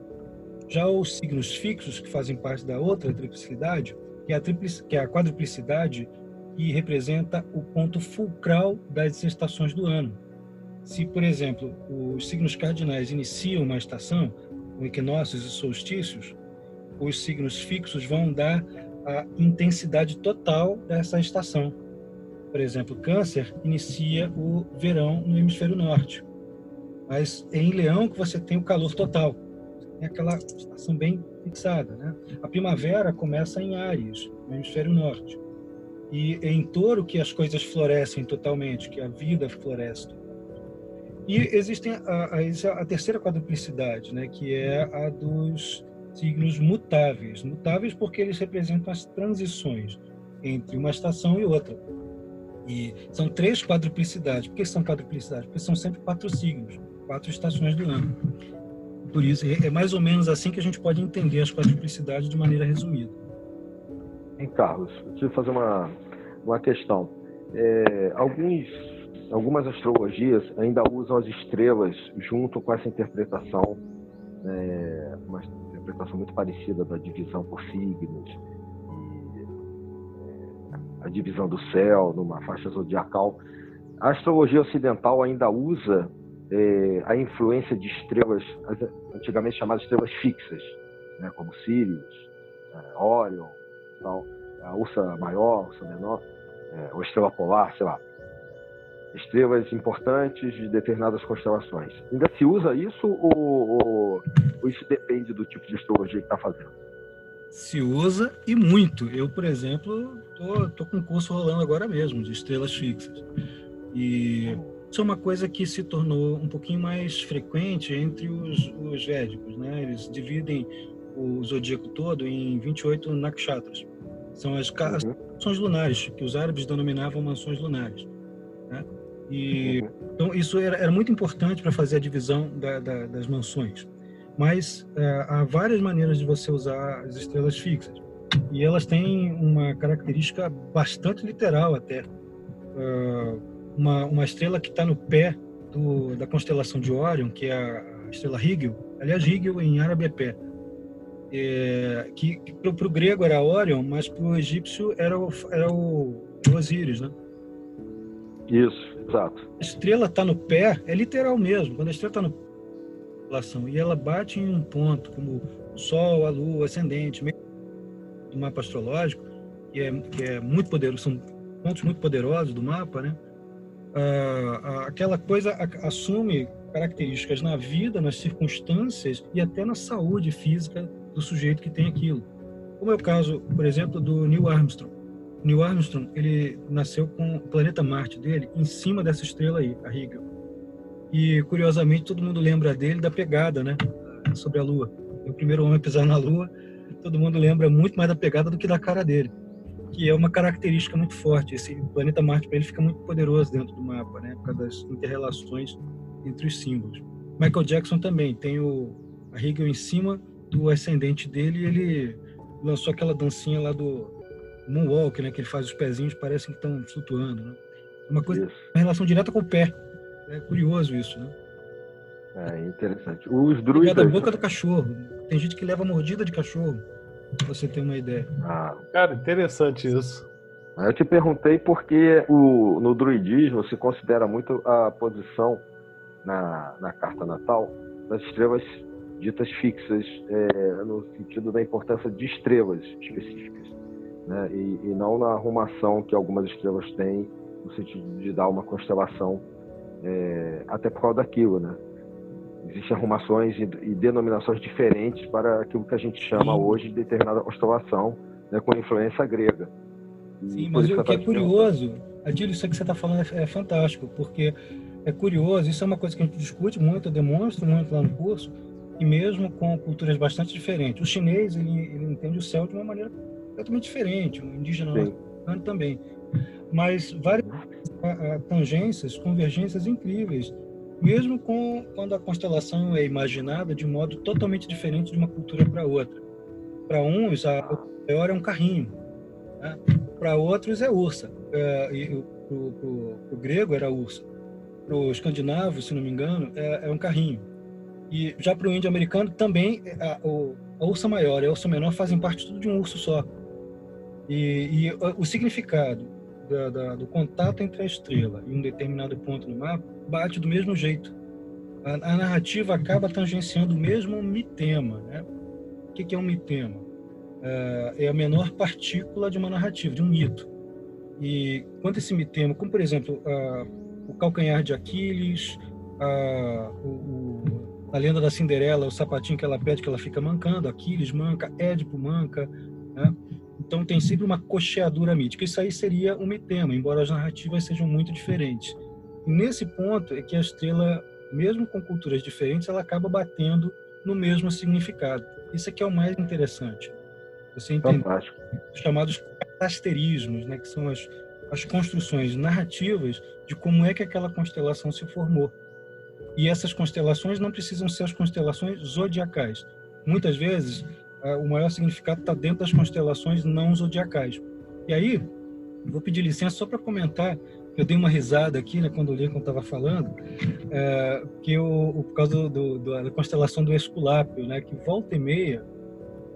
Já os signos fixos, que fazem parte da outra triplicidade, que é a, triplic, que é a quadruplicidade, que representa o ponto fulcral das estações do ano. Se, por exemplo, os signos cardinais iniciam uma estação, com equinócios e solstícios, os signos fixos vão dar a intensidade total dessa estação. Por exemplo, Câncer inicia o verão no hemisfério norte, mas é em Leão que você tem o calor total, é aquela estação bem fixada. Né? A primavera começa em Áries, no hemisfério norte, e é em Touro que as coisas florescem totalmente, que a vida floresce. E existem a, a, a, terceira quadruplicidade, né, que é a dos signos mutáveis. Mutáveis porque eles representam as transições entre uma estação e outra. E são três quadruplicidades. Por que são quadruplicidades? Porque são sempre quatro signos, quatro estações do ano. Por isso, é, é mais ou menos assim que a gente pode entender as quadruplicidades de maneira resumida. Hein, Carlos, deixa eu fazer uma, uma questão. É, alguns algumas astrologias ainda usam as estrelas junto com essa interpretação, é, uma interpretação muito parecida da divisão por signos, é, a divisão do céu numa faixa zodiacal. A astrologia ocidental ainda usa é, a influência de estrelas, antigamente chamadas estrelas fixas, né, como Sirius, é, Orion, tal, a Ursa Maior, Ursa Menor, é, ou Estrela Polar, sei lá estrelas importantes de determinadas constelações. Ainda se usa isso ou, ou isso depende do tipo de astrologia que está fazendo? Se usa e muito. Eu, por exemplo, tô, tô com um curso rolando agora mesmo, de estrelas fixas. E isso é uma coisa que se tornou um pouquinho mais frequente entre os, os védicos, né? Eles dividem o zodíaco todo em 28 nakshatras. São as uhum. mansões lunares, que os árabes denominavam mansões lunares. Né? E, uhum. Então, isso era, era muito importante para fazer a divisão da, da, das mansões. Mas uh, há várias maneiras de você usar as estrelas fixas. E elas têm uma característica bastante literal até. Uh, uma, uma estrela que está no pé do, da constelação de Órion, que é a estrela Rigel. Aliás, Rigel em árabe é pé. É, que, que para o grego era Órion, mas para o egípcio era o, era o Osíris, né? Isso, exato. A estrela está no pé, é literal mesmo. Quando a estrela está no constelação e ela bate em um ponto, como o Sol, a Lua, ascendente, do mapa astrológico, que é, que é muito poderoso, são pontos muito poderosos do mapa, né? Ah, aquela coisa assume características na vida, nas circunstâncias e até na saúde física do sujeito que tem aquilo. Como é o caso, por exemplo, do Neil Armstrong. O Neil Armstrong, ele nasceu com o planeta Marte dele em cima dessa estrela aí, a Rigel. E, curiosamente, todo mundo lembra dele da pegada, né? Sobre a Lua. O primeiro homem a pisar na Lua, todo mundo lembra muito mais da pegada do que da cara dele que é uma característica muito forte. Esse planeta Marte para ele fica muito poderoso dentro do mapa, né? Por causa das interrelações entre os símbolos. Michael Jackson também tem o a Hegel em cima do ascendente dele ele lançou aquela dancinha lá do moonwalk, né? Que ele faz os pezinhos parecem que estão flutuando, né? Uma coisa, isso. uma relação direta com o pé. É curioso isso, né? É interessante. Os druidas. da boca do cachorro. Tem gente que leva mordida de cachorro pra você ter uma ideia. Ah, cara, interessante isso. Eu te perguntei porque o, no druidismo se considera muito a posição na, na carta natal das estrelas ditas fixas, é, no sentido da importância de estrelas específicas, né? e, e, não na arrumação que algumas estrelas têm, no sentido de dar uma constelação, é, até por causa daquilo, né? Existem arrumações e, e, denominações diferentes para aquilo que a gente chama Sim. hoje de determinada constelação, né, com influência grega. E Sim, mas o que é curioso, Adílio, isso que você está falando é, é, fantástico, porque é curioso, isso é uma coisa que a gente discute muito, eu demonstro muito lá no curso, e mesmo com culturas bastante diferentes. O chinês, ele, ele entende o céu de uma maneira completamente diferente, o indígena também. Mas várias tangências, convergências incríveis mesmo com, quando a constelação é imaginada de modo totalmente diferente de uma cultura para outra. Para uns, a maior é um carrinho, né? para outros é ursa. É, e para o grego era ursa. Para o escandinavo, se não me engano, é, é um carrinho. E já para o índio americano também é, a, a, ursa maior e a ursa menor fazem parte tudo de um urso só. E, e o significado da, da, do contato entre a estrela e um determinado ponto no mapa bate do mesmo jeito. A, a narrativa acaba tangenciando o mesmo mitema. Né? O que, que é um mitema? É, é a menor partícula de uma narrativa, de um mito. E quando esse mitema, como por exemplo o calcanhar de Aquiles, a, o, a lenda da Cinderela, o sapatinho que ela pede que ela fica mancando, Aquiles manca, Édipo manca, né? Então tem sempre uma cocheadura mítica. Isso aí seria um mitema, embora as narrativas sejam muito diferentes. E nesse ponto é que a estrela, mesmo com culturas diferentes, ela acaba batendo no mesmo significado. Isso aqui é o mais interessante. Você entende os chamados asterismos, né, que são as, as construções narrativas de como é que aquela constelação se formou. E essas constelações não precisam ser as constelações zodiacais. Muitas vezes o maior significado está dentro das constelações não zodiacais. E aí, vou pedir licença só para comentar, eu dei uma risada aqui, né, quando o Lincoln estava falando, é, que o, por causa do, do, da constelação do Esculápio, né, que volta e meia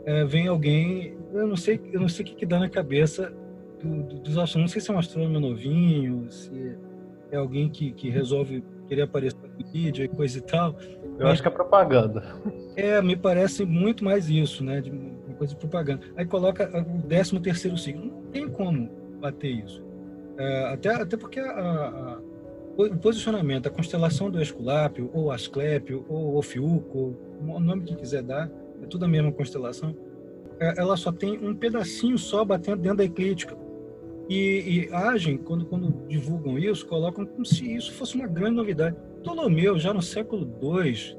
é, vem alguém, eu não sei, eu não sei o que, que dá na cabeça do, do, dos astros, não sei se é um astrônomo novinho, se é alguém que, que resolve querer aparecer vídeo e coisa e tal. Eu acho que é propaganda. É, me parece muito mais isso, né? De uma coisa de propaganda. Aí coloca o 13 terceiro signo. Não tem como bater isso. É, até, até porque a, a, o posicionamento, a constelação do Esculápio, ou Asclépio, ou Ofiuco, o nome que quiser dar, é tudo a mesma constelação, é, ela só tem um pedacinho só batendo dentro da eclíptica. e, e, agem, quando, quando divulgam isso, colocam como se isso fosse uma grande novidade. Ptolomeu, já no século II,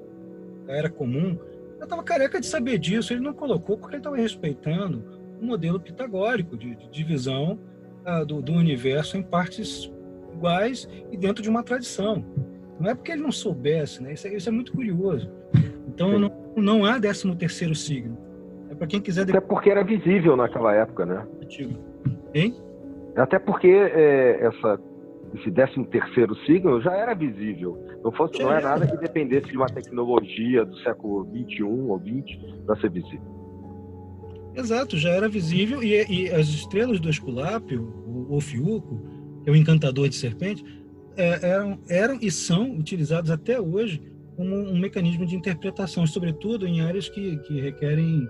da Era Comum, já estava careca de saber disso. Ele não colocou porque ele estava respeitando o modelo pitagórico de, de divisão uh, do, do, universo em partes iguais e dentro de uma tradição. Não é porque ele não soubesse, né? Isso é, isso é muito curioso. Então, não, não há 13 terceiro signo. É para quem quiser... Até porque era visível naquela época, né? Hein? Até porque é, essa, esse 13 terceiro signo já era visível. Não, fosse, não é nada que dependesse de uma tecnologia do século 21 ou 20 para ser visível. Exato, já era visível e, e as estrelas do Esculápio, o Ofiuco, que é o encantador de serpente, é, eram, eram e são utilizados até hoje como um mecanismo de interpretação, sobretudo em áreas que, que requerem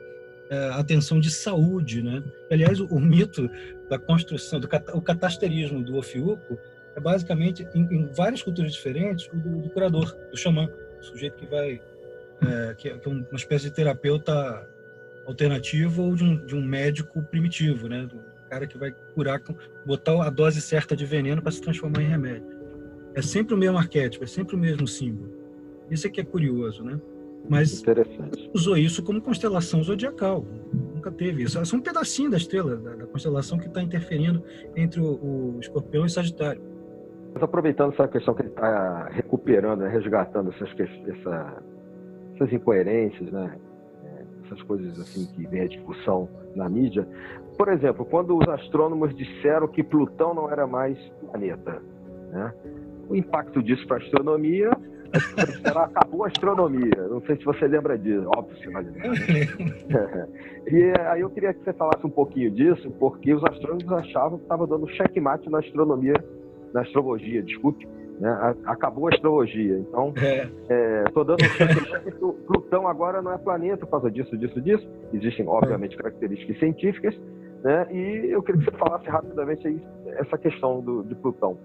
é, atenção de saúde, né? Aliás, o, o, mito da construção, do o catasterismo do Ofiuco é basicamente, em, em várias culturas diferentes, o do, do, curador, do xamã, o sujeito que vai, é, que, é, que é uma espécie de terapeuta alternativo ou de um, de um médico primitivo, né? Do cara que vai curar, botar a dose certa de veneno para se transformar em remédio. É sempre o mesmo arquétipo, é sempre o mesmo símbolo. Isso é que é curioso, né? Mas usou isso como constelação zodiacal. Nunca teve isso. É só um pedacinho da estrela, da, da constelação que está interferindo entre o, o, escorpião e o sagitário. Mas aproveitando essa questão que ele está recuperando, né, resgatando essas, essa, essas incoerências, né? É, essas coisas assim que vem a discussão na mídia. Por exemplo, quando os astrônomos disseram que Plutão não era mais planeta, né? o impacto disso para a astronomia acabou a astronomia. Não sei se você lembra disso, óbvio que lembra. *laughs* e aí eu queria que você falasse um pouquinho disso, porque os astrônomos achavam que estava dando checkmate na astronomia, na astrologia, desculpe. Né? Acabou a astrologia. Então, estou é. dando checkmate. Plutão agora não é planeta por causa disso, disso, disso. Existem, obviamente, características científicas. Né? E eu queria que você falasse rapidamente aí essa questão do, de Plutão.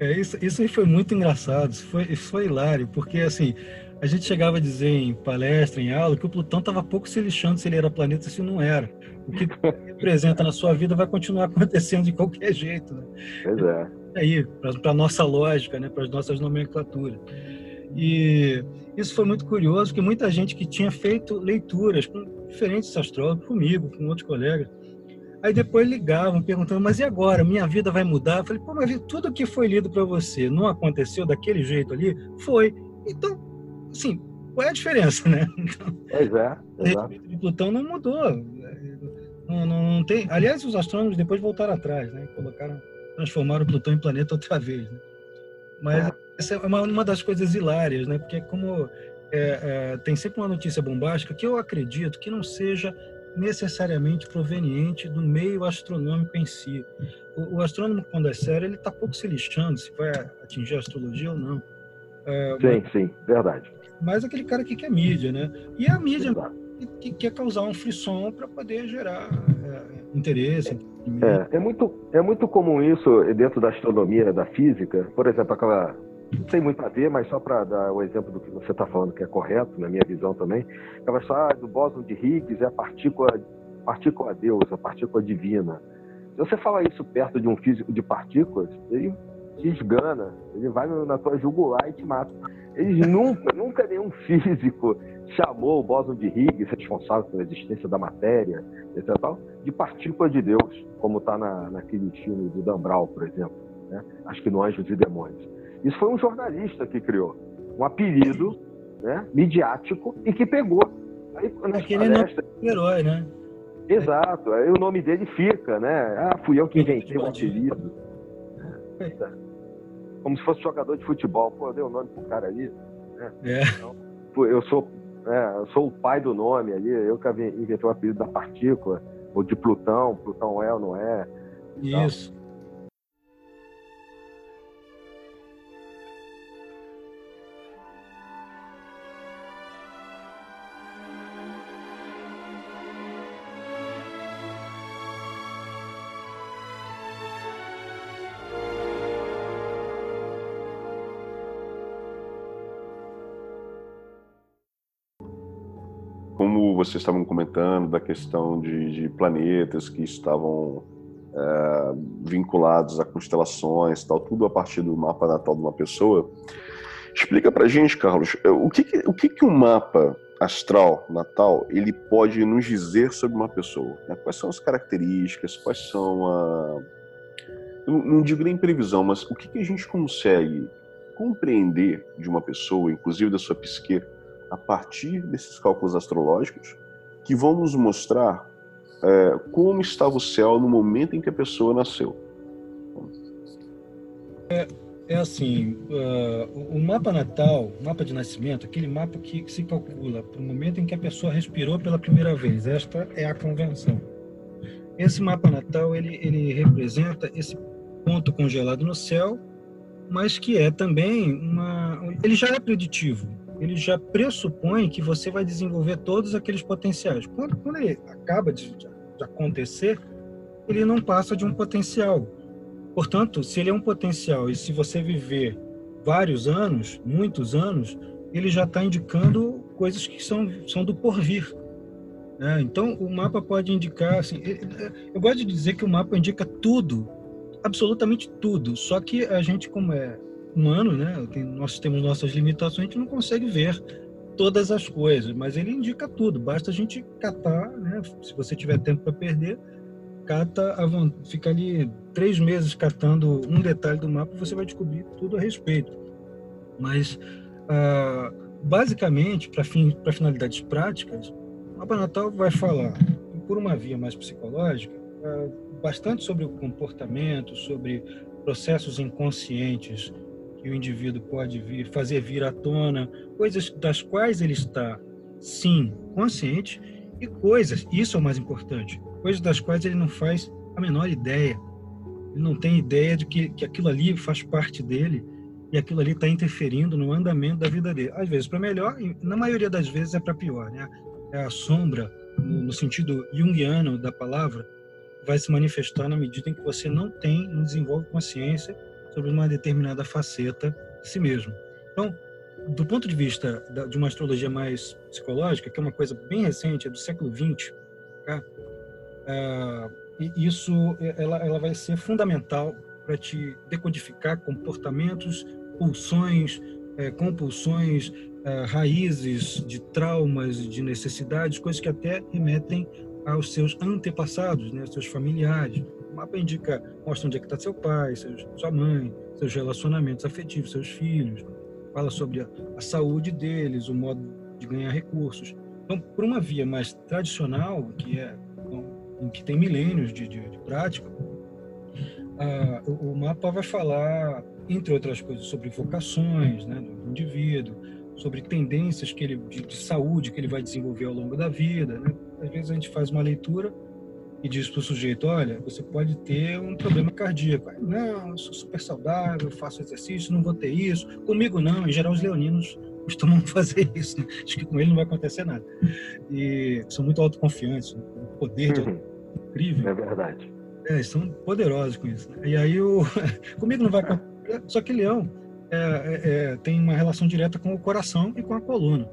É, isso, isso aí foi muito engraçado, isso foi, foi hilário, porque assim, a gente chegava a dizer em palestra, em aula, que o Plutão estava pouco se lixando se ele era planeta ou se não era. O que *laughs* representa na sua vida vai continuar *laughs* acontecendo de qualquer jeito. Né? Pois é. Aí, para a nossa lógica, né? para as nossas nomenclaturas. E isso foi muito curioso, porque muita gente que tinha feito leituras com diferentes astrólogos, comigo, com outros colegas, Aí depois ligavam perguntando, mas e agora? Minha vida vai mudar? Eu falei, pô, mas tudo que foi lido para você não aconteceu daquele jeito ali? Foi. Então, assim, qual é a diferença, né? *laughs* Então, pois é, exato. Plutão não mudou. Não, não, não, tem. Aliás, os astrônomos depois voltaram atrás, né? Colocaram, transformaram o Plutão em planeta outra vez. Né? Mas é. essa é uma, uma das coisas hilárias, né? Porque como é, é, tem sempre uma notícia bombástica que eu acredito que não seja necessariamente proveniente do meio astronômico em si. O, o astrônomo, quando é sério, ele está pouco se lixando se vai atingir a astrologia ou não. É, sim, mas, sim, verdade. Mas aquele cara que quer mídia, né? E a mídia que, que, quer causar um frisson para poder gerar é, interesse. É, é, muito, é muito comum isso dentro da astronomia, da física. Por exemplo, aquela não tem muito a ver, mas só para dar o exemplo do que você está falando, que é correto, na minha visão também, aquela história do bóson de Higgs é a partícula, partícula Deus, a partícula divina. Se você fala isso perto de um físico de partículas, ele te esgana, ele vai na tua jugular e te mata. Eles *laughs* nunca, nunca nenhum físico chamou o bóson de Higgs, responsável pela existência da matéria, etc., de partícula de Deus, como está na, naquele filme do Dan Brown, por exemplo, né? Acho que no Anjos e Demônios. Isso foi um jornalista que criou. Um apelido né, midiático e que pegou. Aí, Aquele palestras... é herói, né? Exato. Aí o nome dele fica, né? Ah, fui eu que inventei o apelido. É. Como se fosse jogador de futebol. Pô, dei o nome pro cara ali. Né? É. Então, eu sou, é, eu sou o pai do nome ali. Eu que inventei o apelido da partícula. Ou de Plutão. Plutão é ou não é. Isso. Vocês estavam comentando da questão de, de planetas que estavam é, vinculados a constelações, tal, tudo a partir do mapa natal de uma pessoa. Explica para gente, Carlos, o que, o que, que um mapa astral natal ele pode nos dizer sobre uma pessoa? Né? Quais são as características? Quais são a não, não digo nem previsão, mas o que, que a gente consegue compreender de uma pessoa, inclusive da sua psique, a partir desses cálculos astrológicos, que vão nos mostrar é, como estava o céu no momento em que a pessoa nasceu. É, é assim, uh, o mapa natal, mapa de nascimento, aquele mapa que se calcula para o momento em que a pessoa respirou pela primeira vez. Esta é a convenção. Esse mapa natal ele, ele representa esse ponto congelado no céu, mas que é também uma. Ele já é preditivo ele já pressupõe que você vai desenvolver todos aqueles potenciais. Quando, quando ele acaba de, de, acontecer, ele não passa de um potencial. Portanto, se ele é um potencial e se você viver vários anos, muitos anos, ele já está indicando coisas que são, são do porvir. Né? Então, o mapa pode indicar. Assim, eu gosto de dizer que o mapa indica tudo, absolutamente tudo. Só que a gente, como é humano, né? Nós temos nossas limitações, a gente não consegue ver todas as coisas, mas ele indica tudo. Basta a gente catar, né? Se você tiver tempo para perder, cata, fica ali três meses catando um detalhe do mapa, você vai descobrir tudo a respeito. Mas ah, basicamente, para para finalidades práticas, o mapa natal vai falar por uma via mais psicológica ah, bastante sobre o comportamento, sobre processos inconscientes que o indivíduo pode vir, fazer vir à tona, coisas das quais ele está, sim, consciente, e coisas, isso é o mais importante, coisas das quais ele não faz a menor ideia. Ele não tem ideia de que, que aquilo ali faz parte dele e aquilo ali está interferindo no andamento da vida dele. Às vezes para melhor, e na maioria das vezes é para pior. Né? É a sombra, no, no sentido junguiano da palavra, vai se manifestar na medida em que você não tem, não desenvolve consciência sobre uma determinada faceta de si mesmo. Então, do ponto de vista de uma astrologia mais psicológica, que é uma coisa bem recente, é do século XX, tá? Ah, isso ela, ela vai ser fundamental para te decodificar comportamentos, pulsões, é, compulsões, é, raízes de traumas, de necessidades, coisas que até remetem aos seus antepassados, né, aos seus familiares mapa indica, mostra onde é que está seu pai, seus, sua mãe, seus relacionamentos afetivos, seus filhos, fala sobre a, a saúde deles, o modo de ganhar recursos. Então, por uma via mais tradicional, que é em que tem milênios de, de, de prática, o, o, mapa vai falar, entre outras coisas, sobre vocações né, do indivíduo, sobre tendências que ele, de, de, saúde que ele vai desenvolver ao longo da vida. Né? Às vezes a gente faz uma leitura e diz para o sujeito: olha, você pode ter um problema cardíaco. Não, eu sou super saudável, faço exercício, não vou ter isso. Comigo não. Em geral, os leoninos costumam *laughs* fazer isso. Né? Acho que com ele não vai acontecer nada. E são muito autoconfiantes, um poder de uhum. incrível. É verdade. É, são poderosos com isso. Né? E aí, o... *laughs* comigo não vai acontecer. Só que leão é, é, é, tem uma relação direta com o coração e com a coluna.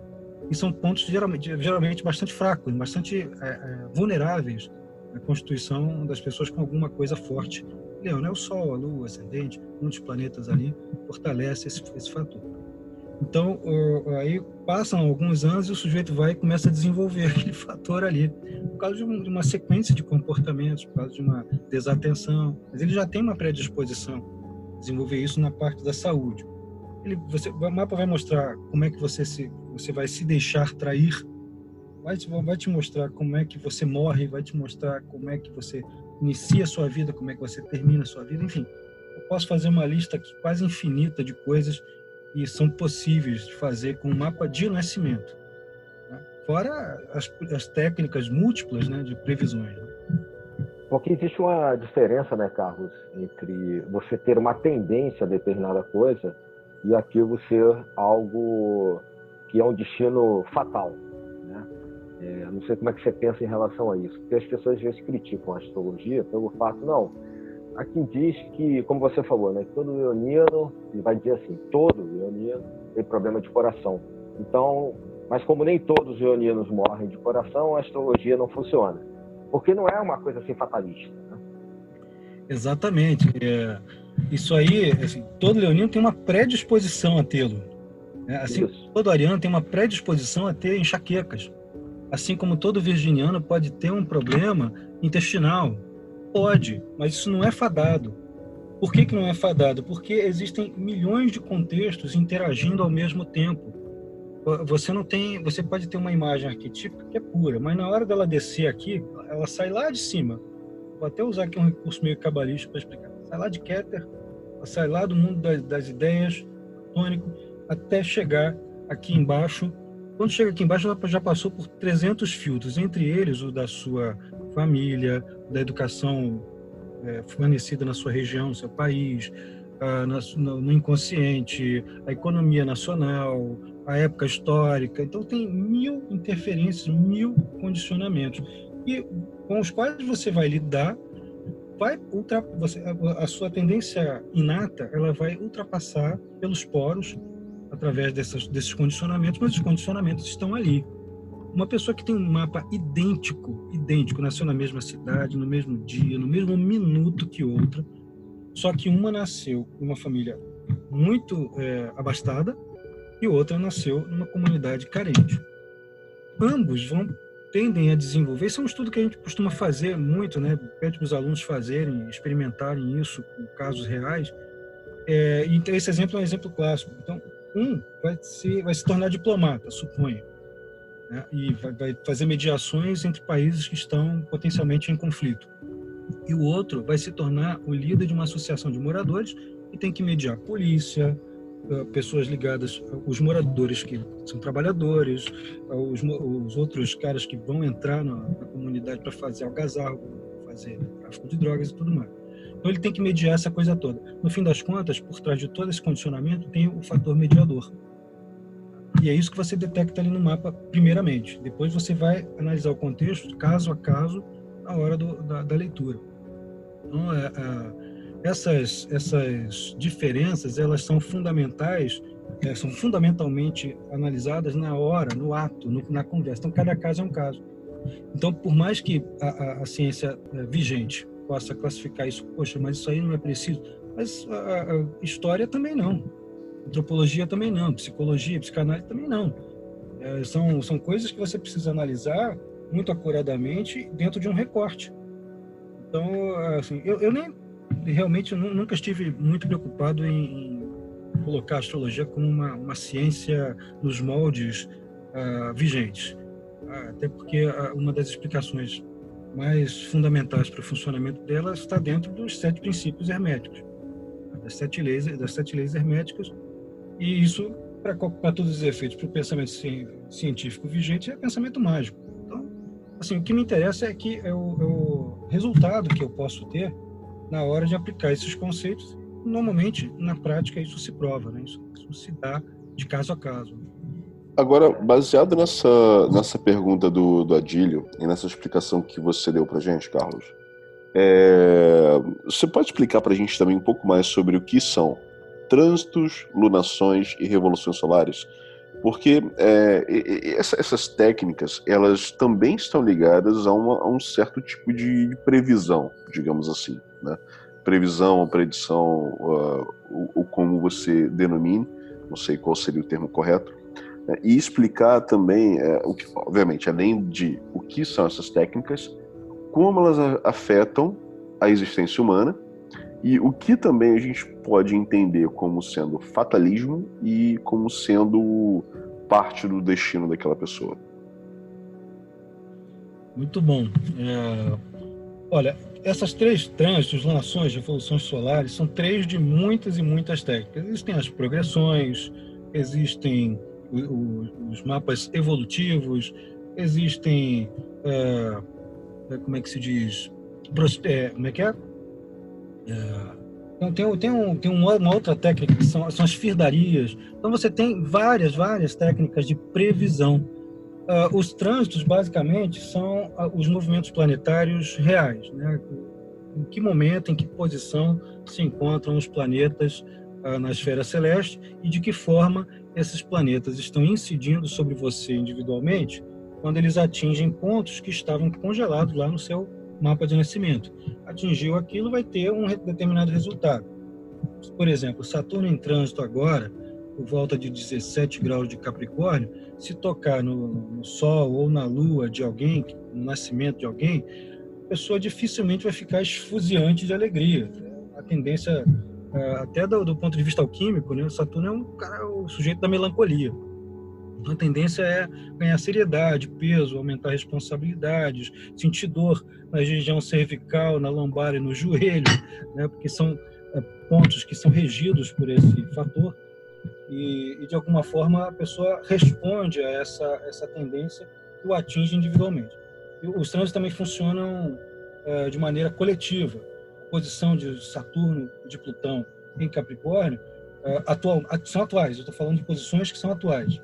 E são pontos geralmente, geralmente bastante fracos, bastante é, é, vulneráveis a constituição das pessoas com alguma coisa forte. Leão, né? O Sol, a Lua, o ascendente, dos planetas ali fortalece esse, esse fator. Então, aí passam alguns anos e o sujeito vai e começa a desenvolver *laughs* aquele fator ali, por causa de, uma sequência de comportamentos, por causa de uma desatenção. Mas ele já tem uma predisposição a desenvolver isso na parte da saúde. Ele, você, o mapa vai mostrar como é que você, se, você vai se deixar trair vai te, vai te mostrar como é que você morre, vai te mostrar como é que você inicia a sua vida, como é que você termina a sua vida, enfim. Eu posso fazer uma lista aqui quase infinita de coisas que são possíveis de fazer com um mapa de nascimento. Né? Fora as, as, técnicas múltiplas né, de previsões. Né? Porque existe uma diferença, né, Carlos, entre você ter uma tendência a determinada coisa e aquilo ser algo que é um destino fatal. É, não sei como é que você pensa em relação a isso, porque as pessoas às vezes criticam a astrologia pelo fato, não, quem diz que, como você falou, né, todo leonino, ele vai dizer assim, todo leonino tem problema de coração. Então, mas como nem todos os leoninos morrem de coração, a astrologia não funciona. Porque não é uma coisa assim fatalista. Né? Exatamente. É, isso aí, assim, todo leonino tem uma predisposição a tê-lo. Né? Assim, isso. todo ariano tem uma predisposição a ter enxaquecas. Assim como todo virginiano pode ter um problema intestinal. Pode, mas isso não é fadado. Por que, que não é fadado? Porque existem milhões de contextos interagindo ao mesmo tempo. Você não tem, você pode ter uma imagem arquetípica que é pura, mas na hora dela descer aqui, ela sai lá de cima. Vou até usar aqui um recurso meio cabalístico para explicar. Sai lá de Keter, sai lá do mundo das, das ideias, tônico, até chegar aqui embaixo. Quando chega aqui embaixo, ela já passou por 300 filtros, entre eles o da sua família, da educação é, fornecida na sua região, no seu país, ah, no, no inconsciente, a economia nacional, a época histórica. Então, tem mil interferências, mil condicionamentos, e com os quais você vai lidar vai ultra, você, a, a, sua tendência inata ela vai ultrapassar pelos poros através dessas, desses condicionamentos, mas os condicionamentos estão ali. Uma pessoa que tem um mapa idêntico, idêntico, nasceu na mesma cidade, no mesmo dia, no mesmo minuto que outra, só que uma nasceu numa família muito é, abastada e outra nasceu numa comunidade carente. Ambos vão tendem a desenvolver. Isso é um estudo que a gente costuma fazer muito, né? Pede para os alunos fazerem, experimentarem isso com casos reais. É, então, esse exemplo é um exemplo clássico. Então, um vai se, vai se tornar diplomata, suponho, né? e vai, vai fazer mediações entre países que estão potencialmente em conflito. E o outro vai se tornar o líder de uma associação de moradores e tem que mediar polícia, eh, pessoas ligadas, os moradores que são trabalhadores, os, os outros caras que vão entrar na, na comunidade para fazer algazarro, fazer tráfico de drogas e tudo mais. Então ele tem que mediar essa coisa toda. No fim das contas, por trás de todo esse condicionamento, tem o fator mediador. E é isso que você detecta ali no mapa, primeiramente. Depois você vai analisar o contexto, caso a caso, na hora do, da, da leitura. Então, é, é essas, essas diferenças elas são fundamentais, é, são fundamentalmente analisadas na hora, no ato, no, na conversa. Então, cada caso é um caso. Então, por mais que a, a, a ciência é, vigente possa classificar isso, poxa, mas isso aí não é preciso, mas a, a história também não, antropologia também não, psicologia, psicanálise também não. É, são, são coisas que você precisa analisar muito acuradamente dentro de um recorte. Então, assim, eu, eu nem realmente nunca estive muito preocupado em, colocar a astrologia como uma, uma ciência nos moldes uh, vigentes. Uh, até porque uh, uma das explicações mais fundamentais para o funcionamento dela está dentro dos sete princípios herméticos, das sete leis, das sete leis herméticas, e isso, para todos os efeitos, para o pensamento científico vigente, é pensamento mágico. Então, assim, o que me interessa é que é o, é o resultado que eu posso ter na hora de aplicar esses conceitos. Normalmente, na prática, isso se prova, né? isso, isso se dá de caso a caso. Agora, baseado nessa, nessa pergunta do, do Adílio e nessa explicação que você deu para gente, Carlos, é, você pode explicar para a gente também um pouco mais sobre o que são trânsitos, lunações e revoluções solares? Porque é, essa, essas técnicas, elas também estão ligadas a, uma, a um certo tipo de previsão, digamos assim né? Previsão, predição, uh, o, como você denomine, não sei qual seria o termo correto, né? e explicar também, uh, o que, obviamente, além de o que são essas técnicas, como elas afetam a existência humana e o que também a gente pode entender como sendo fatalismo e como sendo parte do destino daquela pessoa. Muito bom. É, olha, essas três trânsitos, lunações, revoluções solares, são três de muitas e muitas técnicas. Existem as progressões, existem os mapas evolutivos, existem, é, é, como é que se diz, é, como é que é? é então, tem, tem, um, tem uma outra técnica que são, são as firdarias. Então você tem várias, várias técnicas de previsão. Uh, os trânsitos, basicamente, são os movimentos planetários reais. Né? Em que momento, em que posição se encontram os planetas uh, na esfera celeste e de que forma esses planetas estão incidindo sobre você individualmente quando eles atingem pontos que estavam congelados lá no seu mapa de nascimento. Atingiu aquilo, vai ter um determinado resultado. Por exemplo, Saturno em trânsito agora, por volta de 17 graus de Capricórnio, se tocar no, no Sol ou na Lua de alguém, no nascimento de alguém, a pessoa dificilmente vai ficar esfuziante de alegria. A tendência, até do, do, ponto de vista alquímico, né, o Saturno é um cara, o sujeito da melancolia. Então, a tendência é ganhar seriedade, peso, aumentar responsabilidades, sentir dor na região cervical, na lombar e no joelho, né, porque são é, pontos que são regidos por esse fator. E, e, de alguma forma a pessoa responde a essa, essa tendência e o atinge individualmente. E os trânsitos também funcionam é, de maneira coletiva. Posição de Saturno de Plutão em Capricórnio é, atual, são atuais, eu estou falando de posições que são atuais.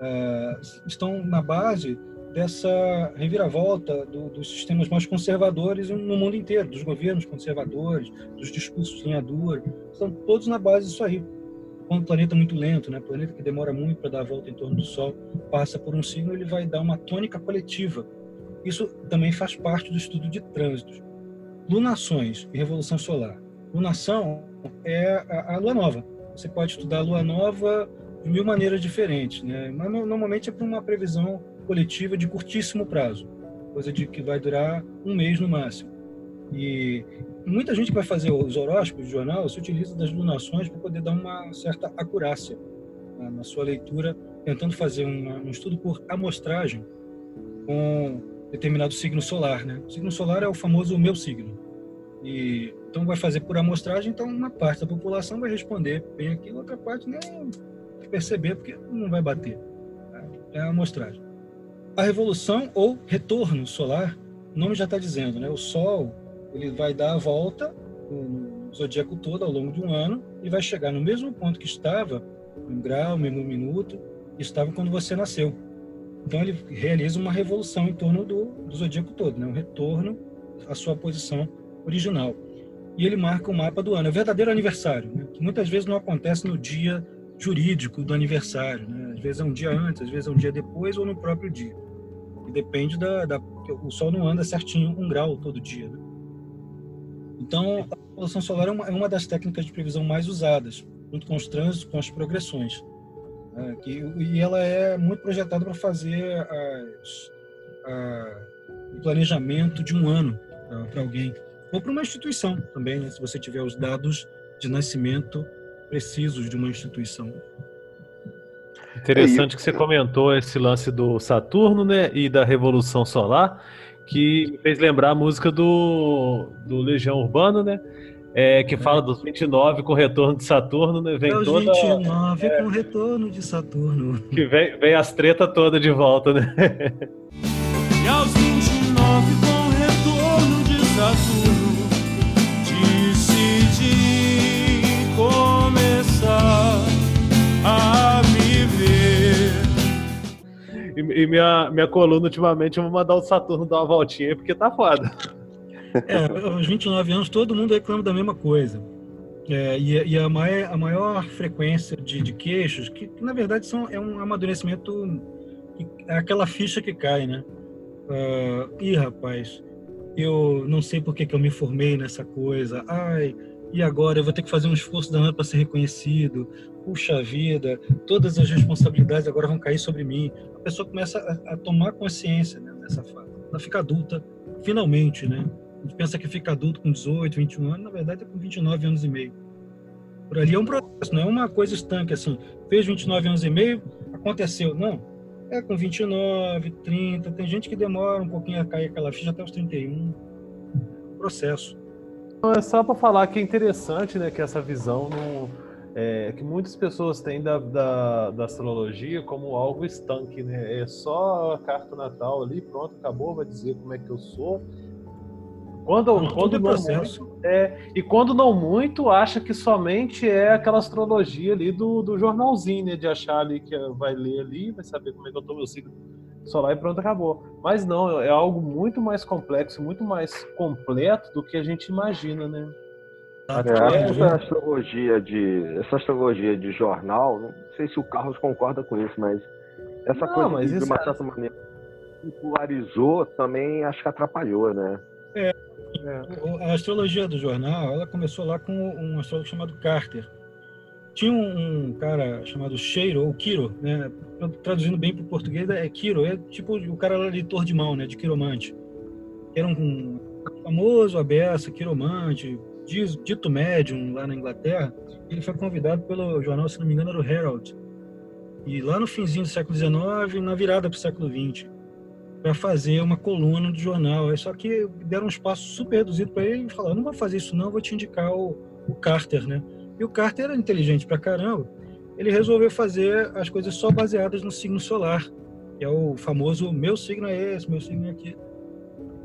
É, estão na base dessa reviravolta do, dos sistemas mais conservadores no mundo inteiro, dos governos conservadores, dos discursos linha dura, estão todos na base disso aí um planeta muito lento, né? Planeta que demora muito para dar a volta em torno do Sol, passa por um signo, ele vai dar uma tônica coletiva. Isso também faz parte do estudo de trânsitos. Lunações e revolução solar. Lunação é a, a lua nova. Você pode estudar a lua nova de mil maneiras diferentes, né? Mas normalmente é para uma previsão coletiva de curtíssimo prazo, coisa de que vai durar um mês no máximo. E muita gente que vai fazer os horóscopos de jornal se utiliza das lunações para poder dar uma certa acurácia né, na sua leitura, tentando fazer uma, um estudo por amostragem com determinado signo solar, né? O signo solar é o famoso meu signo. E então vai fazer por amostragem, então uma parte da população vai responder bem aquilo, outra parte nem perceber porque não vai bater. Né? É a amostragem. A revolução ou retorno solar, o nome já está dizendo, né? O Sol ele vai dar a volta no zodíaco todo ao longo de um ano e vai chegar no mesmo ponto que estava, um grau, mesmo minuto, estava quando você nasceu. Então ele realiza uma revolução em torno do, do zodíaco todo, né? um retorno à sua posição original. E ele marca o mapa do ano, é o verdadeiro aniversário, né? que muitas vezes não acontece no dia jurídico do aniversário. Né? Às vezes é um dia antes, às vezes é um dia depois ou no próprio dia. E depende da, da o Sol não anda certinho um grau todo dia. Né? Então, a população solar é uma, é uma, das técnicas de previsão mais usadas, junto com os trânsitos, com as progressões. Né? Que, e ela é muito projetada para fazer as, a, o planejamento de um ano para alguém, ou para uma instituição também, né? se você tiver os dados de nascimento precisos de uma instituição. Interessante que você comentou esse lance do Saturno, né, e da Revolução Solar, que me fez lembrar a música do, do Legião Urbano, né? É, que fala dos 29 com retorno de Saturno, né? Vem é os toda, 29 é, com retorno de Saturno. Que vem, vem as tretas todas de volta, né? E aos 29 com retorno de Saturno, decidi começar a e, e, minha, minha coluna, ultimamente, eu vou mandar o Saturno dar uma voltinha, porque tá foda. É, aos 29 anos, todo mundo reclama da mesma coisa. É, e, e a, maior, a, maior, frequência de, de queixos, que, que, na verdade são, é um amadurecimento, é aquela ficha que cai, né? Uh, Ih, rapaz, eu não sei por que, que eu me formei nessa coisa. Ai, e agora eu vou ter que fazer um esforço danado para ser reconhecido. Puxa vida, todas as responsabilidades agora vão cair sobre mim. A pessoa começa a, a tomar consciência né, dessa fase. Ela fica adulta, finalmente, né? A gente pensa que fica adulto com 18, 21 anos, na verdade é com 29 anos e meio. Por ali é um processo, não é uma coisa estanque assim. Fez 29 anos e meio, aconteceu. Não. É com 29, 30. Tem gente que demora um pouquinho a cair aquela ficha até os 31. É um processo. É só para falar que é interessante, né, que essa visão é, que muitas pessoas têm da, da, da, astrologia como algo estanque, né? É só a carta natal ali, pronto, acabou, vai dizer como é que eu sou. Quando, não, quando não processo. muito, é, e quando não muito, acha que somente é aquela astrologia ali do, do jornalzinho, né? De achar ali que vai ler ali, vai saber como é que eu tô meu signo solar e pronto, acabou. Mas não, é algo muito mais complexo, muito mais completo do que a gente imagina, né? É, essa astrologia de essa astrologia de jornal, não sei se o Carlos concorda com isso, mas essa não, coisa mas de, de uma é certa maneira popularizou também acho que atrapalhou, né? É, a astrologia do jornal, ela começou lá com um astrólogo chamado Carter. Tinha um, um cara chamado Cheiro, ou Kiro, né? Traduzindo bem para o português, é Kiro, é tipo o cara lá leitor de mão, né? De quiromante. Era um, um famoso abessa, quiromante, dito médium lá na Inglaterra. Ele foi convidado pelo jornal, se não me engano, era o Herald. E lá no finzinho do século XIX, na virada para o século XX para fazer uma coluna do jornal. Só que deram um espaço super reduzido para ele e falaram: não vou fazer isso, não, vou te indicar o, o Carter, né? E o Carter era inteligente pra caramba. Ele resolveu fazer as coisas só baseadas no signo solar, que é o famoso meu signo é esse, meu signo é aqui.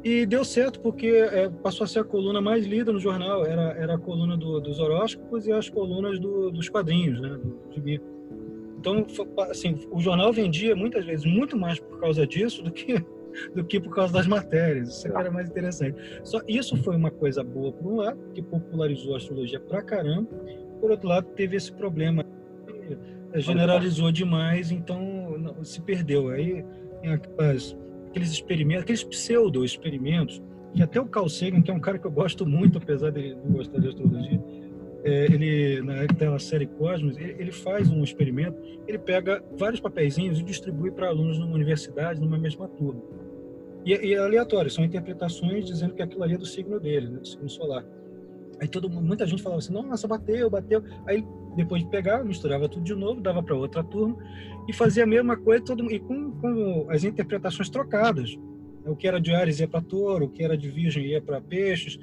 E deu certo, porque é, passou a ser a coluna mais lida no jornal. Era, era a coluna do, dos horóscopos e as colunas do, dos quadrinhos, né? Do, do então, assim, o jornal vendia muitas vezes muito mais por causa disso do que *laughs* do que por causa das matérias. Isso que era mais interessante. Só isso foi uma coisa boa por um lado, que popularizou a astrologia pra caramba. Por outro lado, teve esse problema generalizou demais, então não, se perdeu. Aí aquelas, aqueles experimentos, aqueles pseudo experimentos, que até o Carl Sagan, que é um cara que eu gosto muito, apesar de não gostar de astrologia, é, ele na série Cosmos, ele, ele, faz um experimento, ele pega vários papeizinhos e distribui para alunos numa universidade, numa mesma turma. E, e, é aleatório, são interpretações dizendo que aquilo ali é do signo dele, né, do signo solar. Aí todo muita gente falava assim, nossa, bateu, bateu. Aí depois de pegar, misturava tudo de novo, dava para outra turma e fazia a mesma coisa todo, e com, com as interpretações trocadas. O que era de Ares ia para Touro, o que era de Virgem ia para Peixes,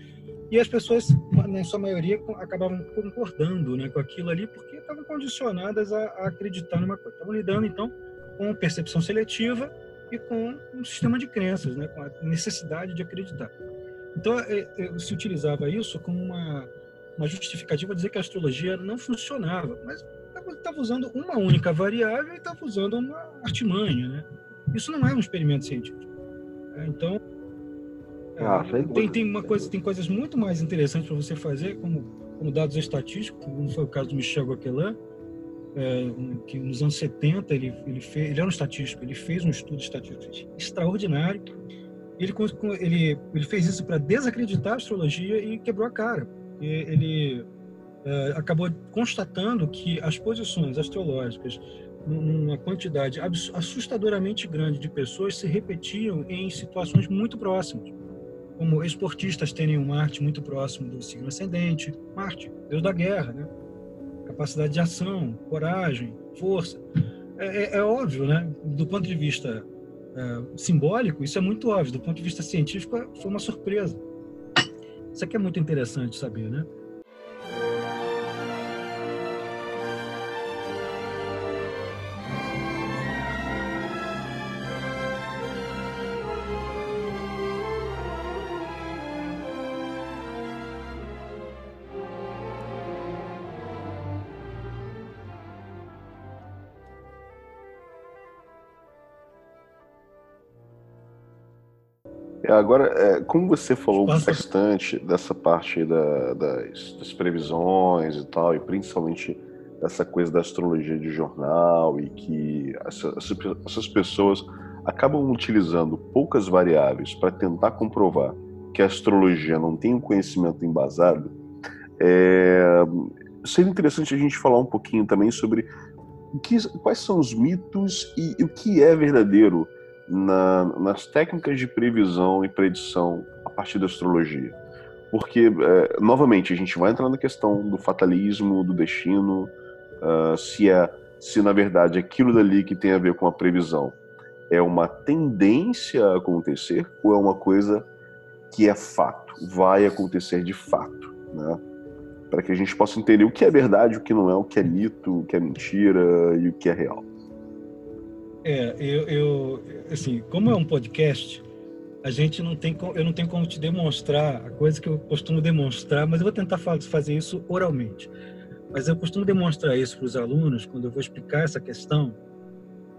e as pessoas, na sua maioria, acabavam concordando né, com aquilo ali, porque estavam condicionadas a, a acreditar numa coisa. Estavam lidando, então, com percepção seletiva e com um sistema de crenças, né, com a necessidade de acreditar. Então, é, é, se utilizava isso como uma, uma justificativa dizer que a astrologia não funcionava, mas estava usando uma única variável e estava usando uma artimanha. Né? Isso não é um experimento científico. Então, ah, tem, tem, uma coisa, tem coisas muito mais interessantes para você fazer, como, como dados estatísticos, como foi o caso do Michel Gauquelin, é, que nos anos 70 ele, ele, fez, ele era um estatístico, ele fez um estudo estatístico extraordinário. Ele, ele, ele fez isso para desacreditar a astrologia e quebrou a cara. E ele é, acabou constatando que as posições astrológicas numa quantidade assustadoramente grande de pessoas se repetiam em situações muito próximas como esportistas terem um Marte muito próximo do signo ascendente, Marte, Deus da guerra, né? Capacidade de ação, coragem, força. É, é, é óbvio, né? Do ponto de vista é, simbólico, isso é muito óbvio. Do ponto de vista científico, foi uma surpresa. Isso aqui é muito interessante saber, né? Agora, é, como você falou bastante dessa parte da, das, das, previsões e tal, e principalmente dessa coisa da astrologia de jornal, e que essa, essas pessoas acabam utilizando poucas variáveis para tentar comprovar que a astrologia não tem um conhecimento embasado, é, seria interessante a gente falar um pouquinho também sobre que, quais são os mitos e, e o que é verdadeiro na, nas técnicas de previsão e predição a partir da astrologia. Porque, é, novamente, a gente vai entrar na questão do fatalismo, do destino, uh, se, é, se na verdade aquilo dali que tem a ver com a previsão é uma tendência a acontecer ou é uma coisa que é fato, vai acontecer de fato, né? Para que a gente possa entender o que é verdade, o que não é, o que é mito, o que é mentira e o que é real. É, eu, eu, assim, como é um podcast, a gente não tem, eu não tenho como te demonstrar a coisa que eu costumo demonstrar, mas eu vou tentar fazer isso oralmente. Mas eu costumo demonstrar isso para os alunos quando eu vou explicar essa questão.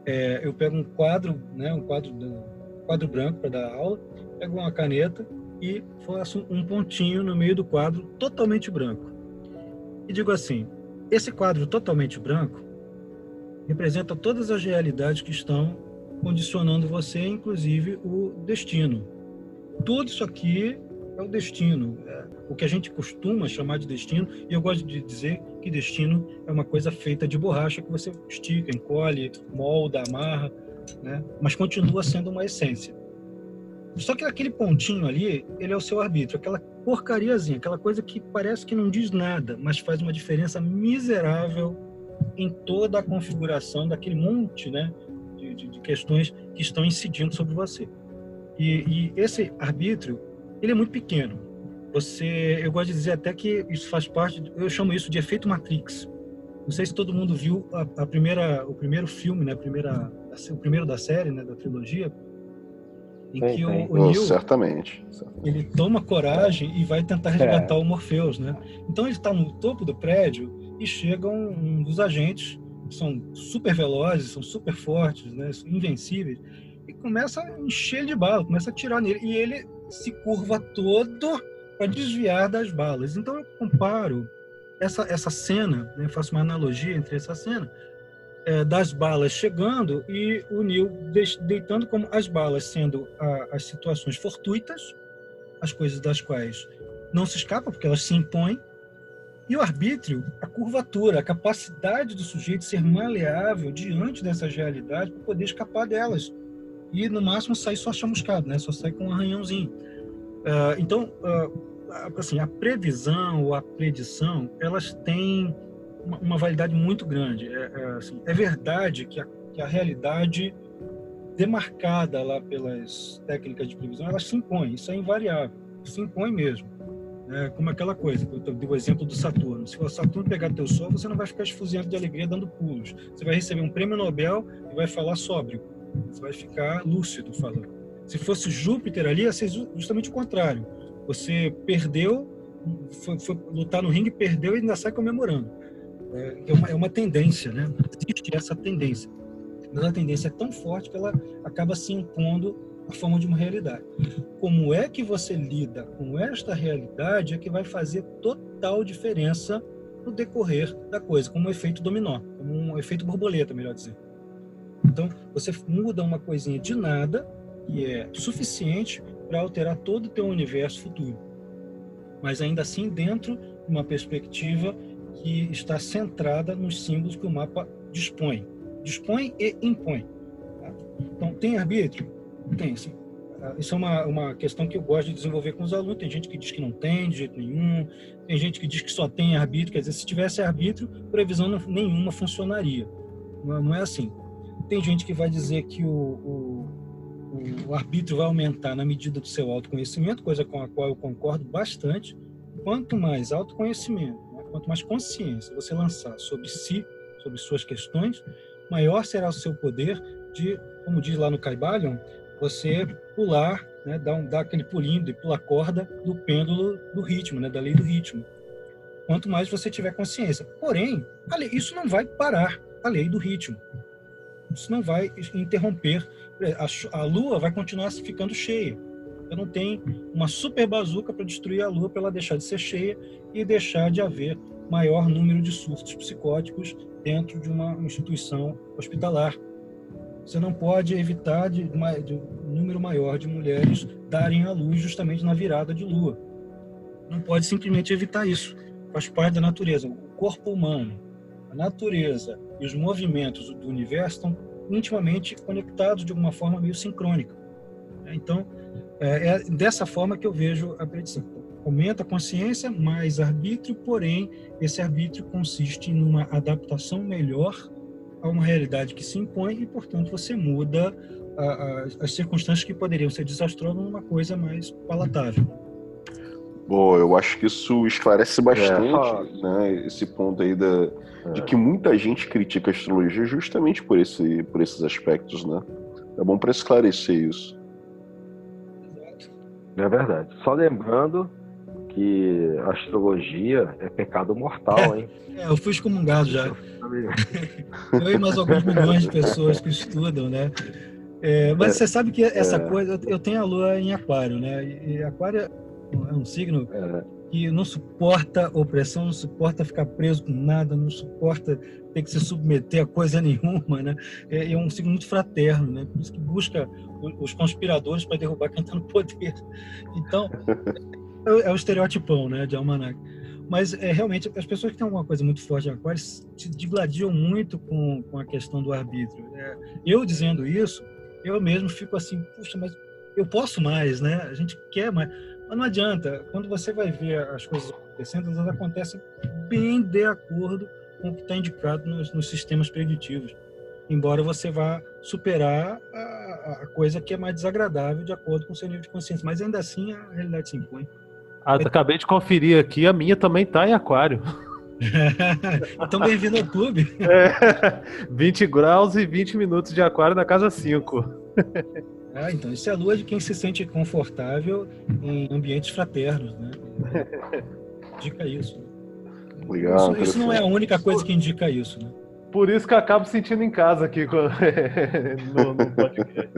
É, eu pego um quadro, né, um quadro, um quadro branco para dar aula, pego uma caneta e faço um pontinho no meio do quadro totalmente branco. E digo assim: esse quadro totalmente branco representa todas as realidades que estão condicionando você, inclusive o destino. Tudo isso aqui é o destino, é o que a gente costuma chamar de destino, e eu gosto de dizer que destino é uma coisa feita de borracha que você estica, encolhe, molda, amarra, né? mas continua sendo uma essência. Só que aquele pontinho ali, ele é o seu arbítrio, aquela porcariazinha, aquela coisa que parece que não diz nada, mas faz uma diferença miserável em toda a configuração daquele monte né, de, de, de questões que estão incidindo sobre você. E, e, esse arbítrio, ele é muito pequeno. Você, eu gosto de dizer até que isso faz parte, eu chamo isso de efeito Matrix. Não sei se todo mundo viu a, a primeira, o primeiro filme, né, a primeira, o primeiro da série, né, da trilogia, em tem, que tem. o, o Neo, certamente, certamente, ele toma coragem e vai tentar resgatar é. o Morpheus, né? Então ele está no topo do prédio e chegam um, um dos agentes, que são super velozes, são super fortes, né? Invencíveis e começa a encher de bala, começa a atirar nele e ele se curva todo para desviar das balas. Então eu comparo essa essa cena, né? faço uma analogia entre essa cena é, das balas chegando e o Neil deitando como as balas sendo a, as situações fortuitas, as coisas das quais não se escapa porque elas se impõem, e o arbítrio, a curvatura, a capacidade do sujeito ser maleável diante dessas realidades para poder escapar delas. E no máximo sair só chamuscado, né? Só sair com um arranhãozinho. Uh, então, uh, assim, a previsão ou a predição, elas têm uma, uma validade muito grande. É, é, assim, é verdade que a, que a, realidade demarcada lá pelas técnicas de previsão, ela se impõe, isso é invariável, se impõe mesmo. É como aquela coisa, eu dei o exemplo do Saturno. Se o Saturno pegar teu Sol, você não vai ficar esfuziando de alegria dando pulos. Você vai receber um prêmio Nobel e vai falar sóbrio. Você vai ficar lúcido falando. Se fosse Júpiter ali, ia ser justamente o contrário. Você perdeu, foi, foi lutar no ringue, perdeu e ainda sai comemorando. É, é uma, é uma tendência, né? Existe essa tendência. Mas a tendência é tão forte que ela acaba se impondo a forma de uma realidade. Como é que você lida com esta realidade é que vai fazer total diferença no decorrer da coisa, como um efeito dominó, como um efeito borboleta, melhor dizer. Então, você muda uma coisinha de nada e é suficiente para alterar todo o teu universo futuro. Mas ainda assim dentro de uma perspectiva que está centrada nos símbolos que o mapa dispõe. Dispõe e impõe. Tá? Então, tem arbítrio? Tem, sim. Ah, isso é uma, uma questão que eu gosto de desenvolver com os alunos. Tem gente que diz que não tem, de jeito nenhum. Tem gente que diz que só tem arbítrio. Quer dizer, se tivesse arbítrio, previsão nenhuma funcionaria. Não, não é assim. Tem gente que vai dizer que o, o, o arbítrio vai aumentar na medida do seu autoconhecimento, coisa com a qual eu concordo bastante. Quanto mais autoconhecimento, quanto mais consciência você lançar sobre si, sobre suas questões, maior será o seu poder de, como diz lá no Caibalion, você pular, né, dar, um, dar aquele pulinho e pular corda do pêndulo do ritmo, né, da lei do ritmo. Quanto mais você tiver consciência. Porém, lei, isso não vai parar a lei do ritmo. Isso não vai interromper. A, a lua vai continuar ficando cheia. Você não tem uma super bazuca para destruir a lua para ela deixar de ser cheia e deixar de haver maior número de surtos psicóticos dentro de uma instituição hospitalar. Você não pode evitar de, de um número maior de mulheres darem à luz justamente na virada de lua. Não pode simplesmente evitar isso. Faz parte da natureza. O corpo humano, a natureza e os movimentos do universo estão intimamente conectados de alguma forma meio sincrônica. Então, é, é dessa forma que eu vejo a predição. Aumenta a consciência, mais arbítrio, porém, esse arbítrio consiste numa adaptação melhor a uma realidade que se impõe e, portanto, você muda a, a, as circunstâncias que poderiam ser desastrosas numa coisa mais palatável. Bom, eu acho que isso esclarece bastante é, né, esse ponto aí da, é. de que muita gente critica a astrologia justamente por, esse, por esses aspectos, né? É bom para esclarecer isso. É verdade. Só lembrando que astrologia é pecado mortal, hein? É, eu fui excomungado já. *laughs* eu e mais alguns milhões de pessoas que estudam, né? É, mas é, você sabe que essa é. coisa, eu tenho a lua em aquário, né? E aquário é um signo é. que não suporta opressão, não suporta ficar preso com nada, não suporta ter que se submeter a coisa *laughs* nenhuma, né? É, é um signo muito fraterno, né? Por isso que busca os conspiradores para derrubar quem está no poder. Então, é, é o estereotipão, né, de almanac. Mas é realmente as pessoas que têm alguma coisa muito forte em Aquário se digladiam muito com, com a questão do arbítrio. É, eu dizendo isso, eu mesmo fico assim, puxa, mas eu posso mais, né? A gente quer mais. Mas não adianta. Quando você vai ver as coisas acontecendo, elas acontecem bem de acordo com o que está indicado nos, nos, sistemas preditivos. Embora você vá superar a, a, coisa que é mais desagradável de acordo com o seu nível de consciência. Mas ainda assim a realidade se impõe. Ah, *laughs* acabei de conferir aqui, a minha também tá em aquário. *laughs* então bem-vindo ao clube. É, *laughs* 20 graus e 20 minutos de aquário na casa 5. Ah, então isso é a lua de quem se sente confortável em ambientes fraternos, né? Indica isso. Legal, isso, isso não é a única coisa que indica isso, né? Por isso que eu acabo sentindo em casa aqui no, no podcast.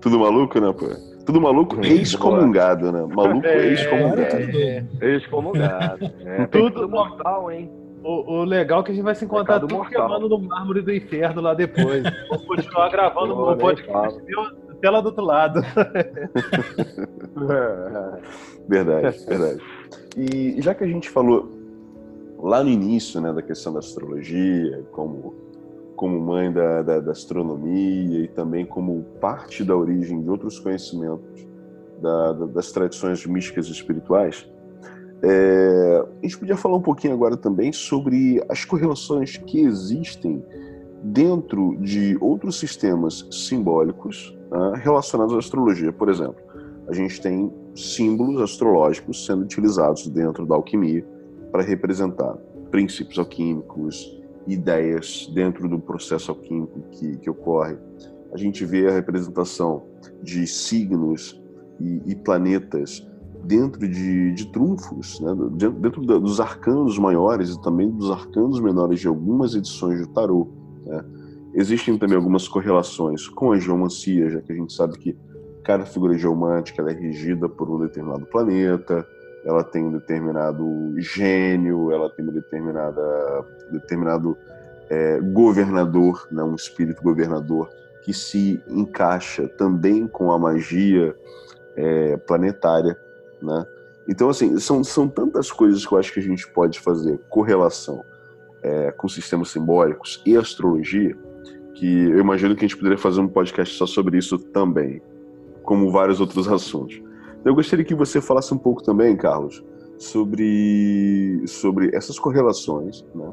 Tudo maluco, né, pô? Tudo maluco excomungado, né? Maluco é, excomungado. É, excomungado. É, *laughs* tudo mortal, hein? O, o, legal é que a gente vai se encontrar tudo mortal. queimando no mármore do inferno lá depois. *laughs* Vamos continuar gravando o podcast tela do outro lado. *laughs* verdade, verdade. E já que a gente falou lá no início né, da questão da astrologia, como como mãe da, da, da, astronomia e também como parte da origem de outros conhecimentos da, das tradições místicas e espirituais, é, a gente podia falar um pouquinho agora também sobre as correlações que existem dentro de outros sistemas simbólicos né, relacionados à astrologia. Por exemplo, a gente tem símbolos astrológicos sendo utilizados dentro da alquimia para representar princípios alquímicos, ideias dentro do processo alquímico que, que ocorre. A gente vê a representação de signos e, e planetas dentro de, de trunfos, né? dentro dos arcanos maiores e também dos arcanos menores de algumas edições do tarô. Né? Existem também algumas correlações com a geomancia, já que a gente sabe que cada figura geomântica é regida por um determinado planeta, ela tem um determinado gênio, ela tem um determinada, determinado é, governador, né, um espírito governador que se encaixa também com a magia é, planetária, né? Então, assim, são, são tantas coisas que eu acho que a gente pode fazer correlação é, com sistemas simbólicos e astrologia, que eu imagino que a gente poderia fazer um podcast só sobre isso também, como vários outros assuntos. Eu gostaria que você falasse um pouco também, Carlos, sobre, sobre essas correlações, né?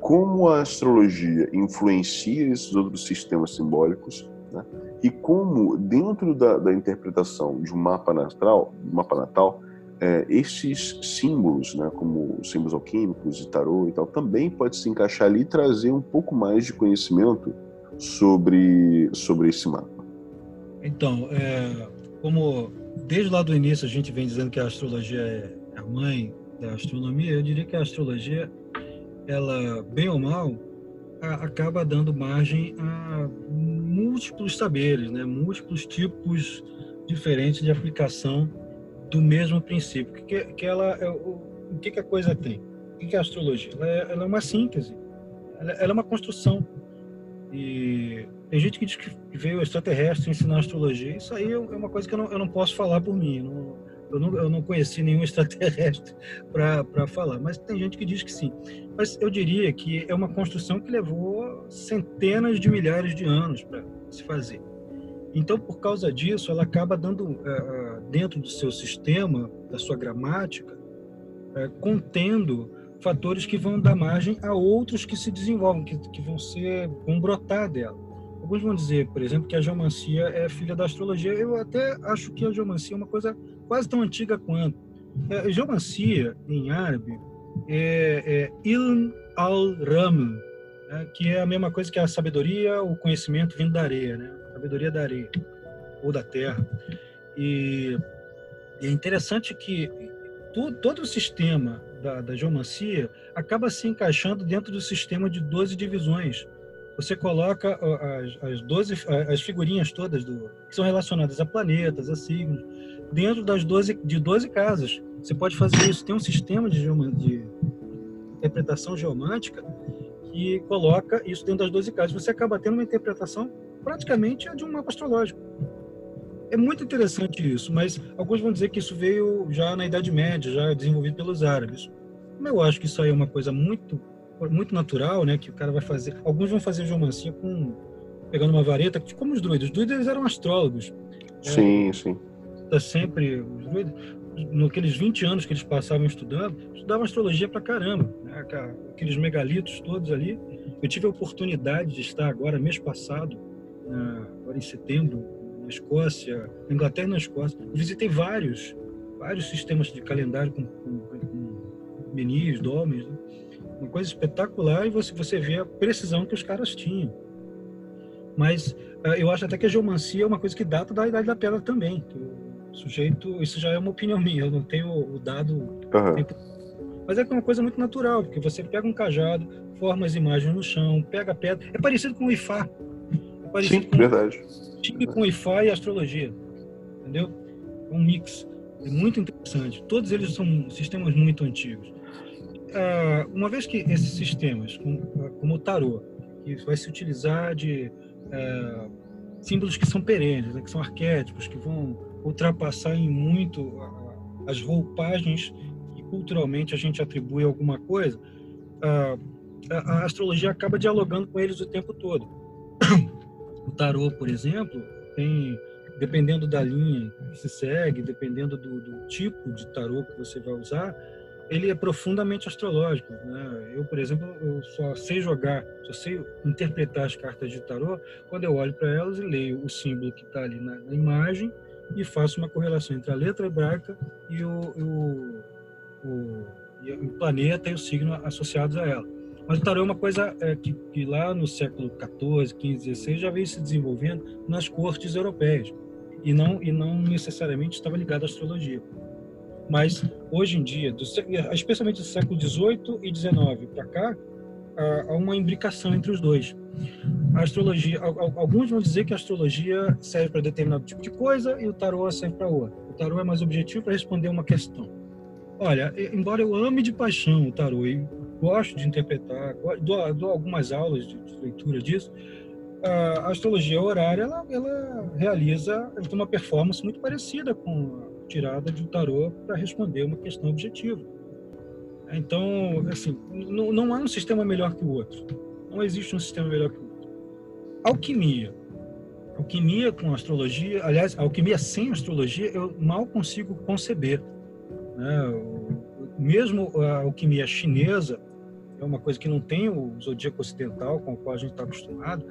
como a astrologia influencia esses outros sistemas simbólicos né? e como, dentro da, da, interpretação de um mapa natal, mapa natal é, esses símbolos, né, como símbolos alquímicos e tarô e tal, também pode se encaixar ali e trazer um pouco mais de conhecimento sobre, sobre esse mapa. Então, é, como desde lá do início a gente vem dizendo que a astrologia é a mãe da astronomia, eu diria que a astrologia, ela, bem ou mal, a, acaba dando margem a múltiplos saberes, né? múltiplos tipos diferentes de aplicação do mesmo princípio. Que, que ela, é, o, o que, que a coisa tem? O que, que é a astrologia? Ela é, ela é uma síntese, ela, ela, é uma construção. E tem gente que diz que veio extraterrestre ensinar astrologia. Isso aí é uma coisa que eu não, eu não posso falar por mim. Não, eu não, eu não conheci nenhum extraterrestre *laughs* para falar, mas tem gente que diz que sim. Mas eu diria que é uma construção que levou centenas de milhares de anos para se fazer. Então, por causa disso, ela acaba dando, eh, eh, dentro do seu sistema, da sua gramática, eh, contendo fatores que vão dar margem a outros que se desenvolvem, que, que vão ser, vão brotar dela. Alguns vão dizer, por exemplo, que a geomancia é filha da astrologia. Eu até acho que a geomancia é uma coisa quase tão antiga quanto. A geomancia, em árabe, é, é ilm al-ram, né, que é a mesma coisa que a sabedoria, o conhecimento vindo da areia, né? sabedoria da areia ou da terra. E, e é interessante que tu, todo o sistema da, da geomancia acaba se encaixando dentro do sistema de 12 divisões. Você coloca as, as 12 as figurinhas todas do, que são relacionadas a planetas, a signos, dentro das 12 de 12 casas. Você pode fazer isso. Tem um sistema de, de interpretação geomântica que coloca isso dentro das 12 casas. Você acaba tendo uma interpretação praticamente de um mapa astrológico. É muito interessante isso, mas alguns vão dizer que isso veio já na Idade Média, já desenvolvido pelos árabes. Como eu acho que isso aí é uma coisa muito muito natural, né, que o cara vai fazer. Alguns vão fazer geomancia com pegando uma vareta, como os druidas. Os druidas eram astrólogos. Sim, é, sim. Tá sempre os druidas, naqueles 20 anos que eles passavam estudando, estudavam astrologia pra caramba, né, aqueles megalitos todos ali. Eu tive a oportunidade de estar agora mês passado, agora em setembro, na Escócia, na Inglaterra e na Escócia. Eu visitei vários, vários sistemas de calendário com, com, com menis, domes, né? uma coisa espetacular e você, você vê a precisão que os caras tinham. Mas uh, eu acho até que a geomancia é uma coisa que data da Idade da Pedra também. o sujeito, isso já é uma opinião *laughs* minha, eu não tenho o dado. Uhum. Mas é uma coisa muito natural, porque você pega um cajado, forma as imagens no chão, pega a pedra. É parecido com o Ifá. Parecido Sim, com, verdade time com Wi-Fi e astrologia. Entendeu? É um mix. É muito interessante. Todos eles são sistemas muito antigos. Uh, uma vez que esses sistemas, como, como o tarô, que vai se utilizar de uh, símbolos que são perenes, né, que são arquétipos, que vão ultrapassar em muito as roupagens que culturalmente a gente atribui a alguma coisa, a, a astrologia acaba dialogando com eles o tempo todo. O tarô, por exemplo, tem, dependendo da linha que se segue, dependendo do, do tipo de tarô que você vai usar, ele é profundamente astrológico. Né? Eu, por exemplo, eu só sei jogar, só sei interpretar as cartas de tarô quando eu olho para elas e leio o símbolo que está ali na, na, imagem e faço uma correlação entre a letra hebraica e o, o, o, e o planeta e o signo associados a ela. Mas o tarô é uma coisa é, que, que, lá no século XIV, XV, XVI já veio se desenvolvendo nas cortes europeias e não e não necessariamente estava ligado à astrologia. Mas hoje em dia, do, especialmente do século XVIII e XIX para cá, há uma imbricação entre os dois. A astrologia, alguns vão dizer que a astrologia serve para determinado tipo de coisa e o tarô serve para outra. O tarô é mais objetivo para responder uma questão. Olha, embora eu ame de paixão o tarô e gosto de interpretar, dou, dou algumas aulas de, de, leitura disso. A astrologia horária, ela, ela realiza, ela tem uma performance muito parecida com a tirada de um tarô para responder uma questão objetiva. Então, assim, não, não há um sistema melhor que o outro. Não existe um sistema melhor que o outro. Alquimia. Alquimia com astrologia, aliás, alquimia sem astrologia, eu mal consigo conceber. Né? Mesmo a alquimia chinesa, é uma coisa que não tem o zodíaco ocidental com o qual a gente está acostumado,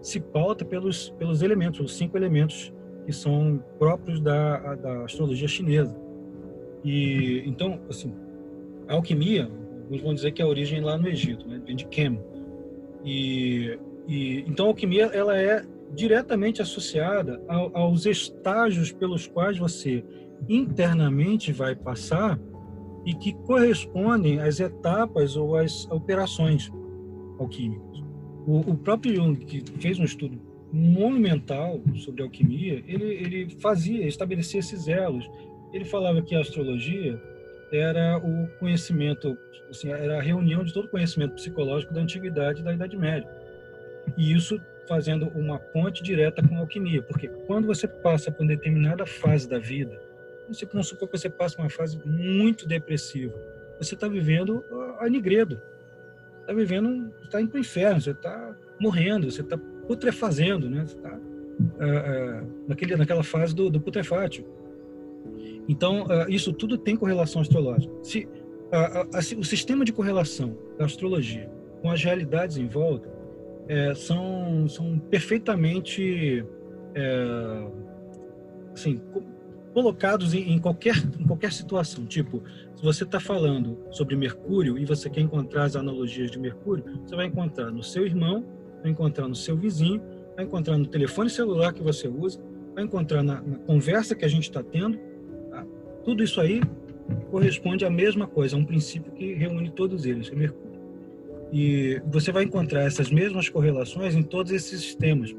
se pauta pelos, pelos elementos, os cinco elementos que são próprios da, da astrologia chinesa. E então, assim, a alquimia, alguns vão dizer que é a origem lá no Egito, né? vem de Kem. E, e então a alquimia ela é diretamente associada ao, aos estágios pelos quais você internamente vai passar e que correspondem às etapas ou às operações alquímicas. O, o próprio Jung, que fez um estudo monumental sobre alquimia, ele, ele fazia, estabelecia esses elos. Ele falava que a astrologia era o conhecimento, assim, era a reunião de todo o conhecimento psicológico da antiguidade e da Idade Média. E isso fazendo uma ponte direta com a alquimia, porque quando você passa por uma determinada fase da vida, você, vamos supor que você passa uma fase muito depressiva. Você está vivendo a nigredo. Está vivendo, está indo para o inferno, você está morrendo, você está putrefazendo, né? Você está uh, uh, naquele, naquela fase do, do putrefátio. Então, uh, isso tudo tem correlação astrológica. Se, o sistema de correlação da astrologia com as realidades em volta é, são, são perfeitamente é, assim, colocados em, em, qualquer, em qualquer situação. Tipo, se você está falando sobre Mercúrio e você quer encontrar as analogias de Mercúrio, você vai encontrar no seu irmão, vai encontrar no seu vizinho, vai encontrar no telefone celular que você usa, vai encontrar na, na conversa que a gente está tendo. Tá? Tudo isso aí corresponde à mesma coisa, a um princípio que reúne todos eles, é Mercúrio. E você vai encontrar essas mesmas correlações em todos esses sistemas.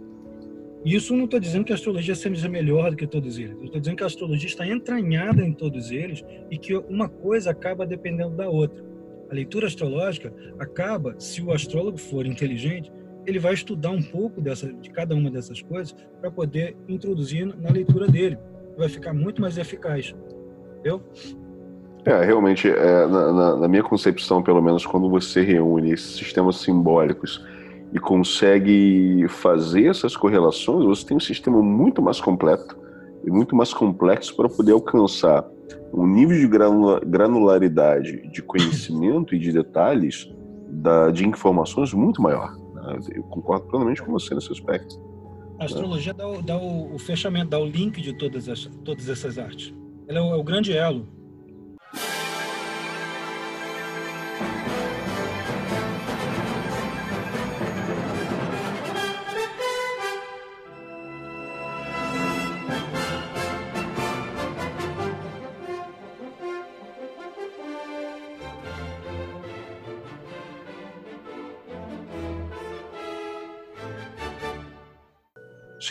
Isso não estou dizendo que a astrologia seja melhor do que todos eles. Estou dizendo que a astrologia está entranhada em todos eles e que uma coisa acaba dependendo da outra. A leitura astrológica acaba, se o astrólogo for inteligente, ele vai estudar um pouco dessa, de cada uma dessas coisas para poder introduzir na leitura dele. Vai ficar muito mais eficaz. Entendeu? É, realmente, é, na, na, na, minha concepção, pelo menos, quando você reúne esses sistemas simbólicos e consegue fazer essas correlações, você tem um sistema muito mais completo e muito mais complexo para poder alcançar um nível de granularidade de conhecimento e de detalhes da, de informações muito maior. Né? Eu concordo plenamente com você nesse aspecto. A astrologia dá, o, dá o, fechamento, dá o link de todas, as, todas essas artes. Ela é o, é o grande elo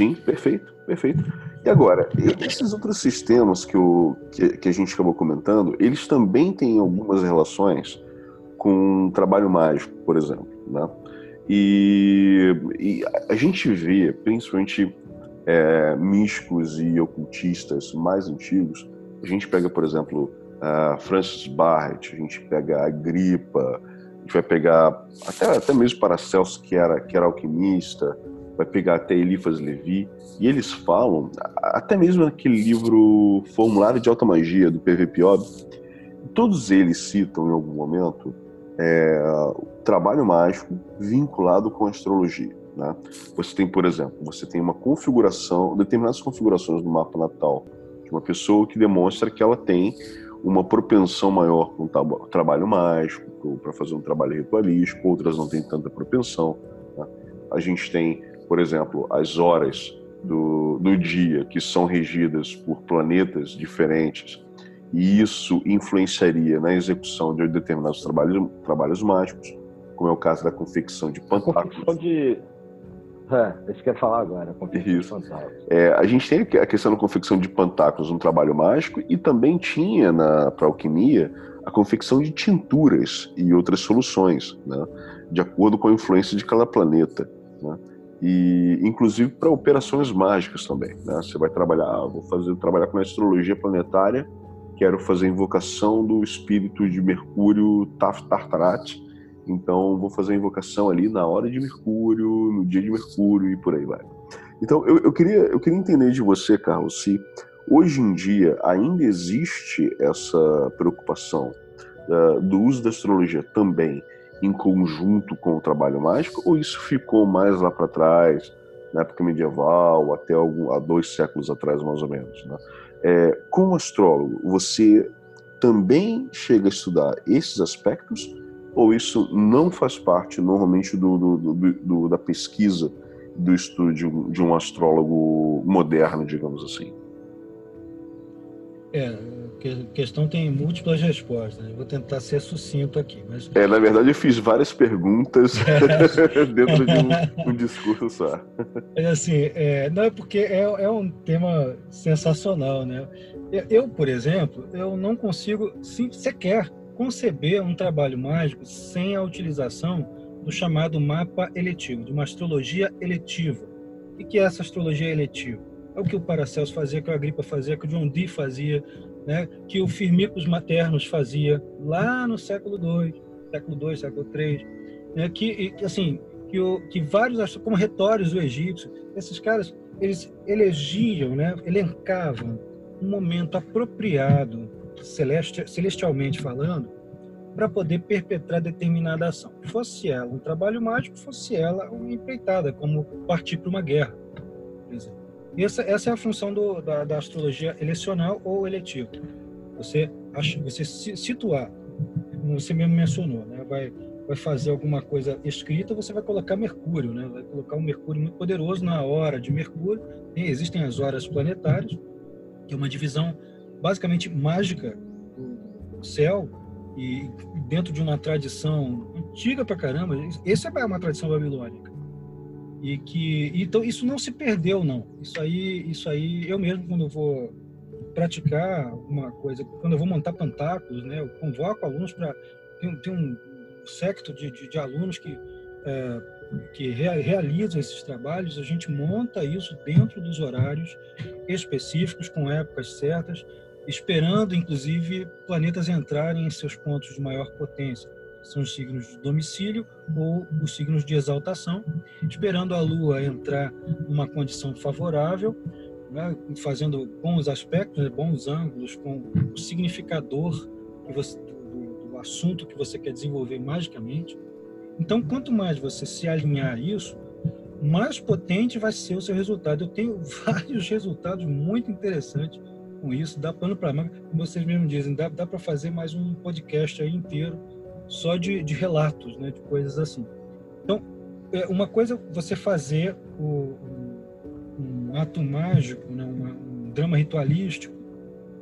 Sim, perfeito, perfeito. E agora, esses outros sistemas que, o, que, que, a gente acabou comentando, eles também têm algumas relações com trabalho mágico, por exemplo. Né? E, e a gente vê, principalmente é, místicos e ocultistas mais antigos, a gente pega, por exemplo, a Francis Barrett, a gente pega a Gripa, a gente vai pegar até, até mesmo Paracelso, que era, que era alquimista, vai pegar até Elifas Levi, e eles falam, até mesmo naquele livro Formulário de Alta Magia, do PV Piob, todos eles citam em algum momento é, o trabalho mágico vinculado com a astrologia. Né? Você tem, por exemplo, você tem uma configuração, determinadas configurações do mapa natal de uma pessoa que demonstra que ela tem uma propensão maior para um trabalho mágico, para fazer um trabalho ritualístico, outras não têm tanta propensão. Né? A gente tem por exemplo, as horas do, do dia que são regidas por planetas diferentes, e isso influenciaria na execução de determinados trabalhos, trabalhos mágicos, como é o caso da confecção de pantáculos. Confecção de... É, isso que eu ia falar agora, isso. É, a gente tem a questão da confecção de pantáculos, um trabalho mágico, e também tinha para alquimia a confecção de tinturas e outras soluções, né, de acordo com a influência de cada planeta. Né e inclusive para operações mágicas também. Né? Você vai trabalhar, vou fazer trabalhar com astrologia planetária, quero fazer invocação do espírito de Mercúrio Tartarat, então vou fazer a invocação ali na hora de Mercúrio, no dia de Mercúrio e por aí vai. Então eu, eu queria eu queria entender de você, Carlos, se hoje em dia ainda existe essa preocupação uh, do uso da astrologia também em conjunto com o trabalho mágico, ou isso ficou mais lá para trás, na época medieval, até algum, há dois séculos atrás, mais ou menos? Né? É, como astrólogo, você também chega a estudar esses aspectos, ou isso não faz parte normalmente do, do, do, da pesquisa, do estudo de um, de um astrólogo moderno, digamos assim? É, a questão tem múltiplas respostas. Né? Vou tentar ser sucinto aqui. Mas... É, na verdade, eu fiz várias perguntas *laughs* é. *laughs* dentro de um, um, discurso só. É assim, é, não é porque é, é um tema sensacional, né? Eu, por exemplo, eu não consigo sim, sequer conceber um trabalho mágico sem a utilização do chamado mapa eletivo, de uma astrologia eletiva. O que é essa astrologia eletiva? É o que o Paracelso fazia, que o Agripa fazia, que o John Dee fazia, né, que o Firmicus Maternos fazia lá no século II, século II, século III, né, que assim que, o, que vários como retórios do egípcio, esses caras eles elegiam, né, elencavam um momento apropriado, celeste, celestialmente falando, para poder perpetrar determinada ação. Fosse ela um trabalho mágico, fosse ela uma empreitada, como partir para uma guerra. Essa, essa é a função do, da, da, astrologia elecional ou eletiva. Você, você situar, você mesmo mencionou, né? vai, vai fazer alguma coisa escrita, você vai colocar Mercúrio, né? vai colocar um Mercúrio muito poderoso na hora de Mercúrio. E existem as horas planetárias, que é uma divisão basicamente mágica do céu, e dentro de uma tradição antiga pra caramba, essa é uma tradição babilônica e que então isso não se perdeu não isso aí isso aí eu mesmo quando eu vou praticar alguma coisa quando eu vou montar pantáculos né eu convoco alunos para tem, tem um secto de, de, de, alunos que é, que realizam esses trabalhos, a gente monta isso dentro dos horários específicos, com épocas certas, esperando, inclusive, planetas entrarem em seus pontos de maior potência. São os signos de domicílio ou os signos de exaltação, esperando a Lua entrar numa condição favorável, né, fazendo bons aspectos, né, bons ângulos, com o significador você, do, do assunto que você quer desenvolver magicamente. Então, quanto mais você se alinhar a isso, mais potente vai ser o seu resultado. Eu tenho *laughs* vários resultados muito interessantes com isso. Dá pano para manga, como vocês mesmos dizem, dá, dá para fazer mais um podcast aí inteiro só de, de relatos, né, de coisas assim. Então, é uma coisa é você fazer o, um ato mágico, né, uma, um drama ritualístico,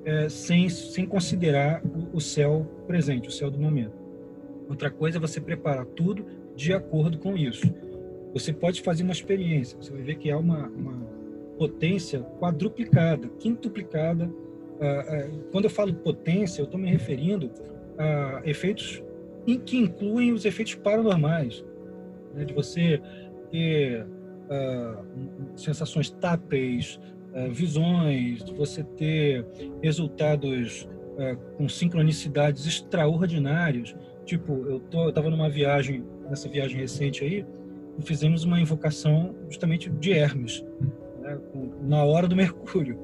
é, sem, sem considerar o, o céu presente, o céu do momento. Outra coisa é você preparar tudo de acordo com isso. Você pode fazer uma experiência, você vai ver que há uma, uma potência quadruplicada, quintuplicada. Ah, ah, quando eu falo potência, eu estou me referindo a efeitos em que incluem os efeitos paranormais, né, de você ter ah, sensações táteis, visões, de você ter resultados com sincronicidades extraordinários. Tipo, eu, tô, eu tava numa viagem, nessa viagem recente aí, e fizemos uma invocação justamente de Hermes, né, na hora do Mercúrio.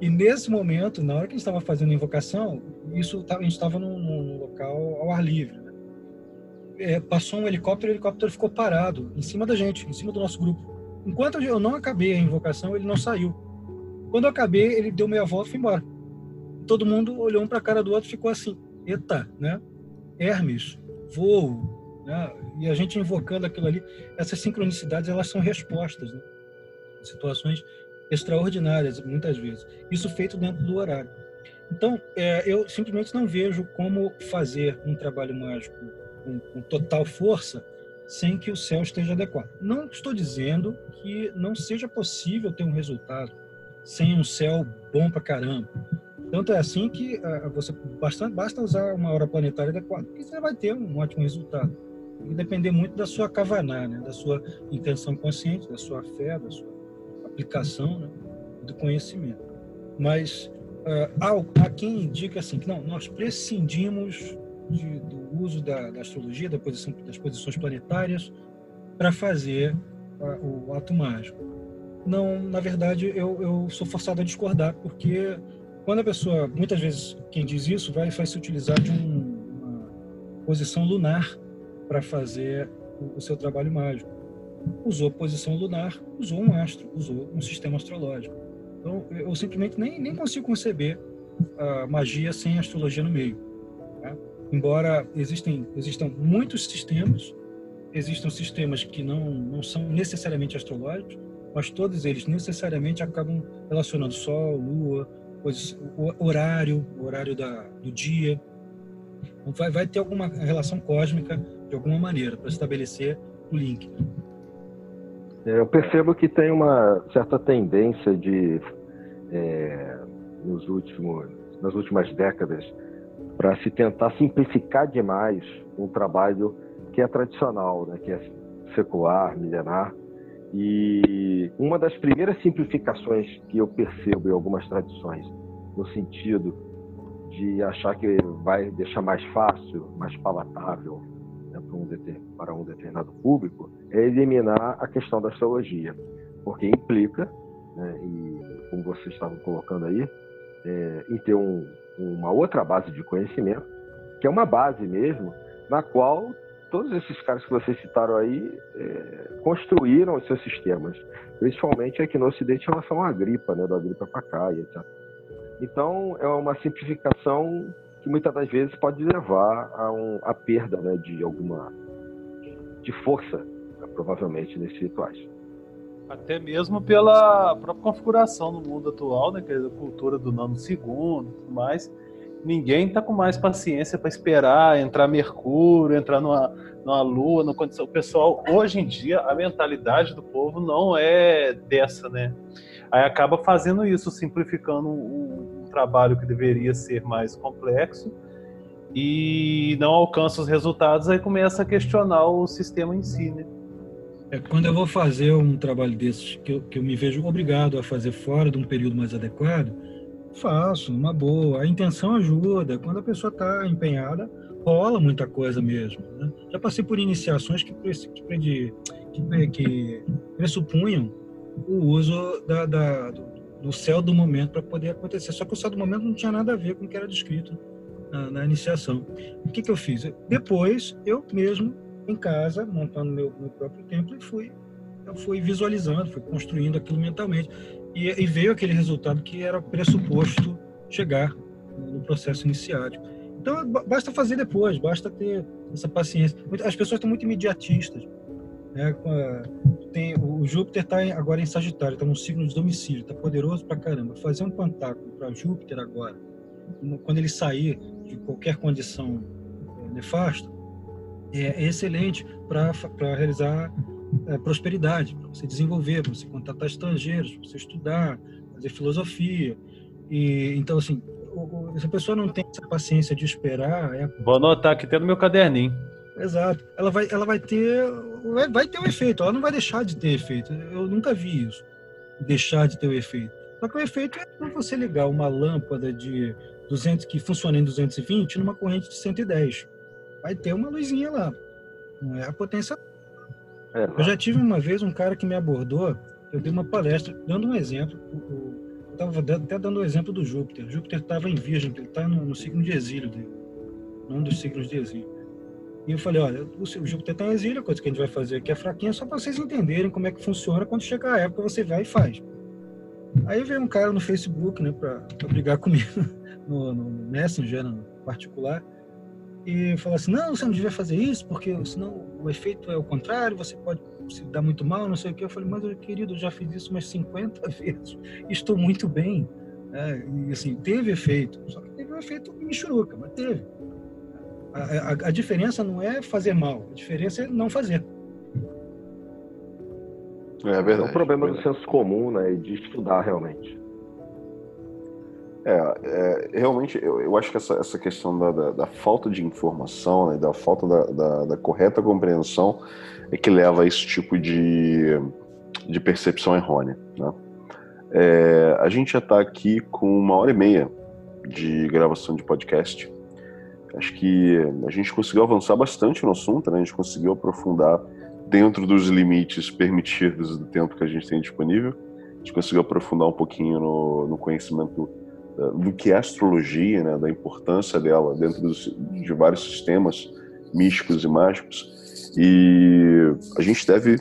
E nesse momento, na hora que a gente estava fazendo a invocação, isso a gente estava num, num, local ao ar livre. É, passou um helicóptero, o helicóptero ficou parado em cima da gente, em cima do nosso grupo. Enquanto eu não acabei a invocação, ele não saiu. Quando eu acabei, ele deu meia volta e foi embora. Todo mundo olhou um para a cara do outro ficou assim: eita, né? Hermes, voo, né? e a gente invocando aquilo ali, essas sincronicidades elas são respostas, né? situações extraordinárias muitas vezes. Isso feito dentro do horário. Então, é, eu simplesmente não vejo como fazer um trabalho mágico com, com total força sem que o céu esteja adequado. Não estou dizendo que não seja possível ter um resultado sem um céu bom pra caramba. Tanto é assim que uh, você basta, basta usar uma hora planetária adequada, que você vai ter um ótimo resultado. Que depender muito da sua kavaná, né? da sua intenção consciente, da sua fé, da sua aplicação, né? do conhecimento. Mas uh, há, há, quem indica assim que não, nós prescindimos de, do uso da, da, astrologia, da posição, das posições planetárias, para fazer uh, o ato mágico. Não, na verdade, eu, eu sou forçado a discordar, porque quando a pessoa, muitas vezes, quem diz isso, vai, vai se utilizar de um, uma posição lunar para fazer o, o, seu trabalho mágico. Usou posição lunar, usou um astro, usou um sistema astrológico. Então, eu simplesmente nem, nem consigo conceber a magia sem astrologia no meio. Embora existem, existam muitos sistemas, existam sistemas que não, não são necessariamente astrológicos, mas todos eles necessariamente acabam relacionando Sol, Lua, horário, horário da, do dia. Então, vai, vai ter alguma relação cósmica de alguma maneira para estabelecer o link. É, eu percebo que tem uma certa tendência de, é, nos últimos, nas últimas décadas, para se tentar simplificar demais um trabalho que é tradicional, né, que é secular, milenar, e uma das primeiras simplificações que eu percebo em algumas tradições, no sentido de achar que vai deixar mais fácil, mais palatável né, para, um para, um determinado público, é eliminar a questão da astrologia, porque implica, né, e como vocês estavam colocando aí, é, em ter um, uma outra base de conhecimento, que é uma base mesmo, na qual todos esses caras que vocês citaram aí é, construíram os seus sistemas, principalmente aqui no Ocidente em relação à gripa, né, da gripa para cá e etc. Então, é uma simplificação que muitas das vezes pode levar a, um, a perda né, de alguma de força, né, provavelmente, nesses rituais. Até mesmo pela própria configuração no mundo atual, né, que é a cultura do nanosegundo e tudo mais, ninguém está com mais paciência para esperar entrar Mercúrio, entrar numa, numa Lua, no condição. O pessoal, hoje em dia, a mentalidade do povo não é dessa, né? Aí acaba fazendo isso, simplificando um trabalho que deveria ser mais complexo e não alcança os resultados, aí começa a questionar o sistema em si, né? É, quando eu vou fazer um trabalho desses, que eu, que eu me vejo obrigado a fazer fora de um período mais adequado, faço, uma boa. A intenção ajuda. Quando a pessoa está empenhada, rola muita coisa mesmo. Né? Já passei por iniciações que, que, que, que pressupunham o uso da, da, do céu do momento para poder acontecer. Só que o céu do momento não tinha nada a ver com o que era descrito na, na iniciação. O que, que eu fiz? Depois, eu mesmo, em casa, montando meu, meu próprio templo, e fui, eu fui visualizando, fui construindo aquilo mentalmente. E, e veio aquele resultado que era pressuposto chegar no processo iniciático. Então, basta fazer depois, basta ter essa paciência. As pessoas estão muito imediatistas. Né? Tem, o Júpiter está agora em Sagitário, está no signo de domicílio, está poderoso pra caramba. Fazer um pantáculo para Júpiter agora, quando ele sair de qualquer condição é, nefasta, é excelente para realizar é, prosperidade, para você desenvolver, para você contatar estrangeiros, para você estudar, fazer filosofia. E então assim, se a pessoa não tem essa paciência de esperar. É... Vou anotar aqui até no meu caderninho. Exato. Ela vai, ela vai ter. Vai, vai ter um efeito, ela não vai deixar de ter efeito. Eu nunca vi isso. Deixar de ter o efeito. Só que o efeito é você ligar uma lâmpada de 200 que funciona em 220 numa corrente de 110. Vai ter uma luzinha lá. Não é a potência. É, eu já tive uma vez um cara que me abordou, eu dei uma palestra dando um exemplo. Estava até dando o exemplo do Júpiter. Júpiter estava em Virgem, ele está no, no, signo de exílio dele, num dos signos de exílio. E eu falei, olha, o Júpiter está em exílio, a coisa que a gente vai fazer aqui é fraquinha, só para vocês entenderem como é que funciona. Quando chegar a época, você vai e faz. Aí veio um cara no Facebook, né, para brigar comigo, *laughs* no, no Messenger, no particular, e falou assim: não, você não devia fazer isso, porque senão o efeito é o contrário, você pode se dar muito mal, não sei o que. Eu falei: mas querido, eu já fiz isso umas 50 *laughs* vezes, estou muito bem. É, e assim, teve efeito, só que teve um efeito michuruca, mas teve. A, a, a, diferença não é fazer mal, a diferença é não fazer. É verdade. É o problema é do senso comum, né, de estudar realmente. É, é, realmente, eu, eu, acho que essa, essa questão da, da, da, falta de informação, né, da falta da, da, da, correta compreensão, é que leva a esse tipo de, de percepção errônea. Né? É, a gente já está aqui com uma hora e meia de gravação de podcast. Acho que a gente conseguiu avançar bastante no assunto, né? a gente conseguiu aprofundar dentro dos limites permitidos do tempo que a gente tem disponível. A gente conseguiu aprofundar um pouquinho no, no conhecimento do que é astrologia, né, da importância dela dentro dos, de vários sistemas místicos e mágicos. E a gente deve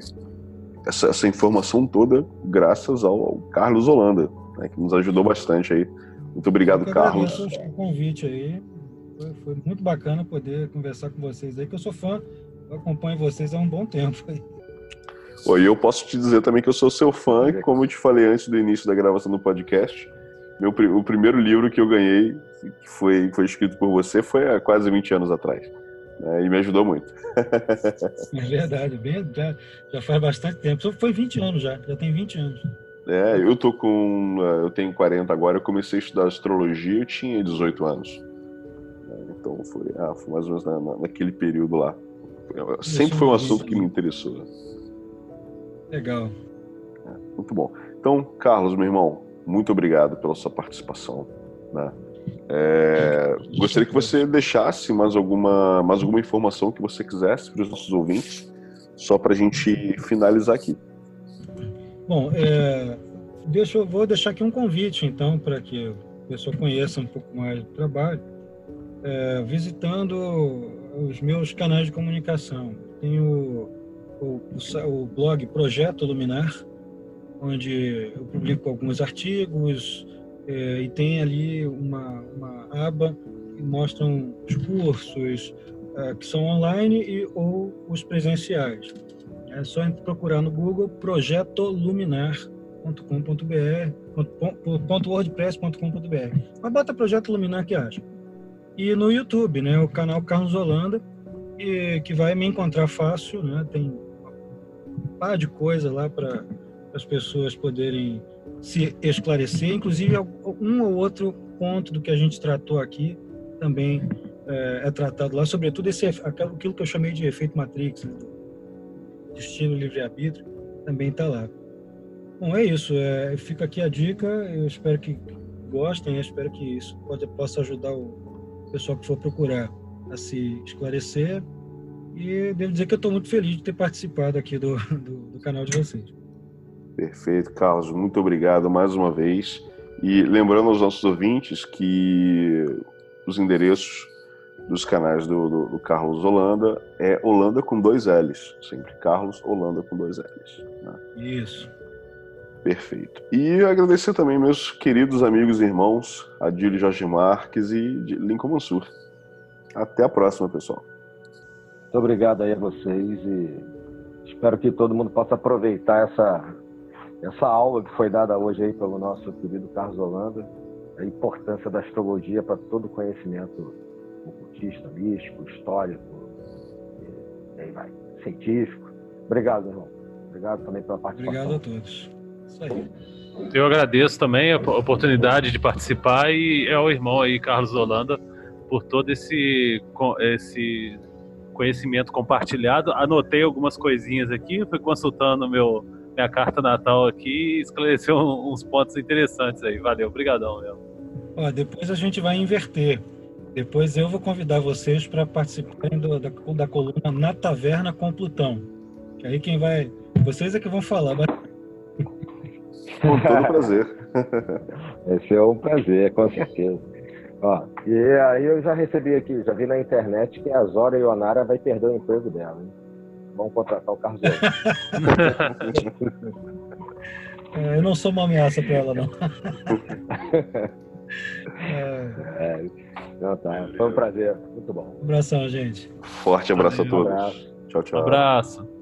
essa, essa informação toda graças ao, ao Carlos Holanda, né, que nos ajudou bastante aí. Muito obrigado, Carlos. o convite aí. Foi, foi, muito bacana poder conversar com vocês aí, que eu sou fã, eu acompanho vocês há um bom tempo aí. Oi, eu posso te dizer também que eu sou seu fã, como eu te falei antes do início da gravação do podcast. Meu, o primeiro livro que eu ganhei, que foi, foi escrito por você, foi há quase 20 anos atrás. Né, e me ajudou muito. *laughs* É verdade, bem, já, já faz bastante tempo. Só foi 20 anos já, já tem 20 anos. É, eu tô com. Eu tenho 40 agora, eu comecei a estudar astrologia, eu tinha 18 anos. Então foi, ah, foi mais ou menos na, na, naquele período lá. Sempre foi um assunto que me interessou. Legal. É, muito bom. Então, Carlos, meu irmão, muito obrigado pela sua participação. Né? É, gostaria que você deixasse mais alguma, mais alguma informação que você quisesse para os nossos ouvintes, só para a gente finalizar aqui. Bom, é, deixa, vou deixar aqui um convite, então, para que a pessoa conheça um pouco mais do trabalho, é, visitando os meus canais de comunicação. Tenho o, o, o blog Projeto Luminar, onde eu publico alguns artigos é, e tem ali uma, uma aba que mostram os cursos é, que são online e ou os presenciais. É só procurar no Google projetoluminar.com.br, .wordpress.com.br. Mas bota Projeto Luminar que acha. E no YouTube, né, o canal Carlos Holanda, e, que vai me encontrar fácil, né, tem um par de coisa lá para as pessoas poderem se esclarecer, inclusive um ou outro ponto do que a gente tratou aqui também é, é tratado lá, sobretudo esse aquilo que eu chamei de efeito Matrix, né? destino livre-arbítrio, também está lá. Bom, é isso. É, fica aqui a dica. Eu espero que gostem, eu espero que isso pode, possa ajudar o pessoal que for procurar a se esclarecer. E devo dizer que eu estou muito feliz de ter participado aqui do, do, do canal de vocês. Perfeito, Carlos. Muito obrigado mais uma vez. E lembrando aos nossos ouvintes que os endereços dos canais do, do, do, Carlos Holanda é Holanda com dois L's. Sempre Carlos Holanda com dois L's. Né? Isso. Perfeito. E agradecer também meus queridos amigos e irmãos, Adílio Jorge Marques e Lincoln Mansur. Até a próxima, pessoal. Muito obrigado aí a vocês e espero que todo mundo possa aproveitar essa, essa aula que foi dada hoje aí pelo nosso querido Carlos Holanda, a importância da astrologia para todo o conhecimento ocultista, místico, histórico, e aí vai, científico. Obrigado, irmão. Obrigado também pela participação. Obrigado a todos. Isso aí. Eu agradeço também a oportunidade de participar e ao irmão aí, Carlos Holanda, por todo esse, esse conhecimento compartilhado. Anotei algumas coisinhas aqui, fui consultando meu, minha carta natal aqui e esclareceu uns pontos interessantes aí. Valeu, obrigadão, meu. Ó, depois a gente vai inverter. Depois eu vou convidar vocês para participarem do, da, da coluna Na Taverna com Plutão. Que aí quem vai. Vocês é que vão falar. Mas... Com todo prazer. *laughs* Esse é um prazer, com certeza. Ó, e aí eu já recebi aqui, já vi na internet que a Zora Ionara vai perder o emprego dela. Hein? Vamos contratar o Carlos *laughs* é, Eu não sou uma ameaça para ela, não. *laughs* é. É, não, tá. Foi um prazer. Muito bom. Um abração, gente. Forte abraço Valeu. a todos. Um abraço. Tchau, tchau. Um abraço.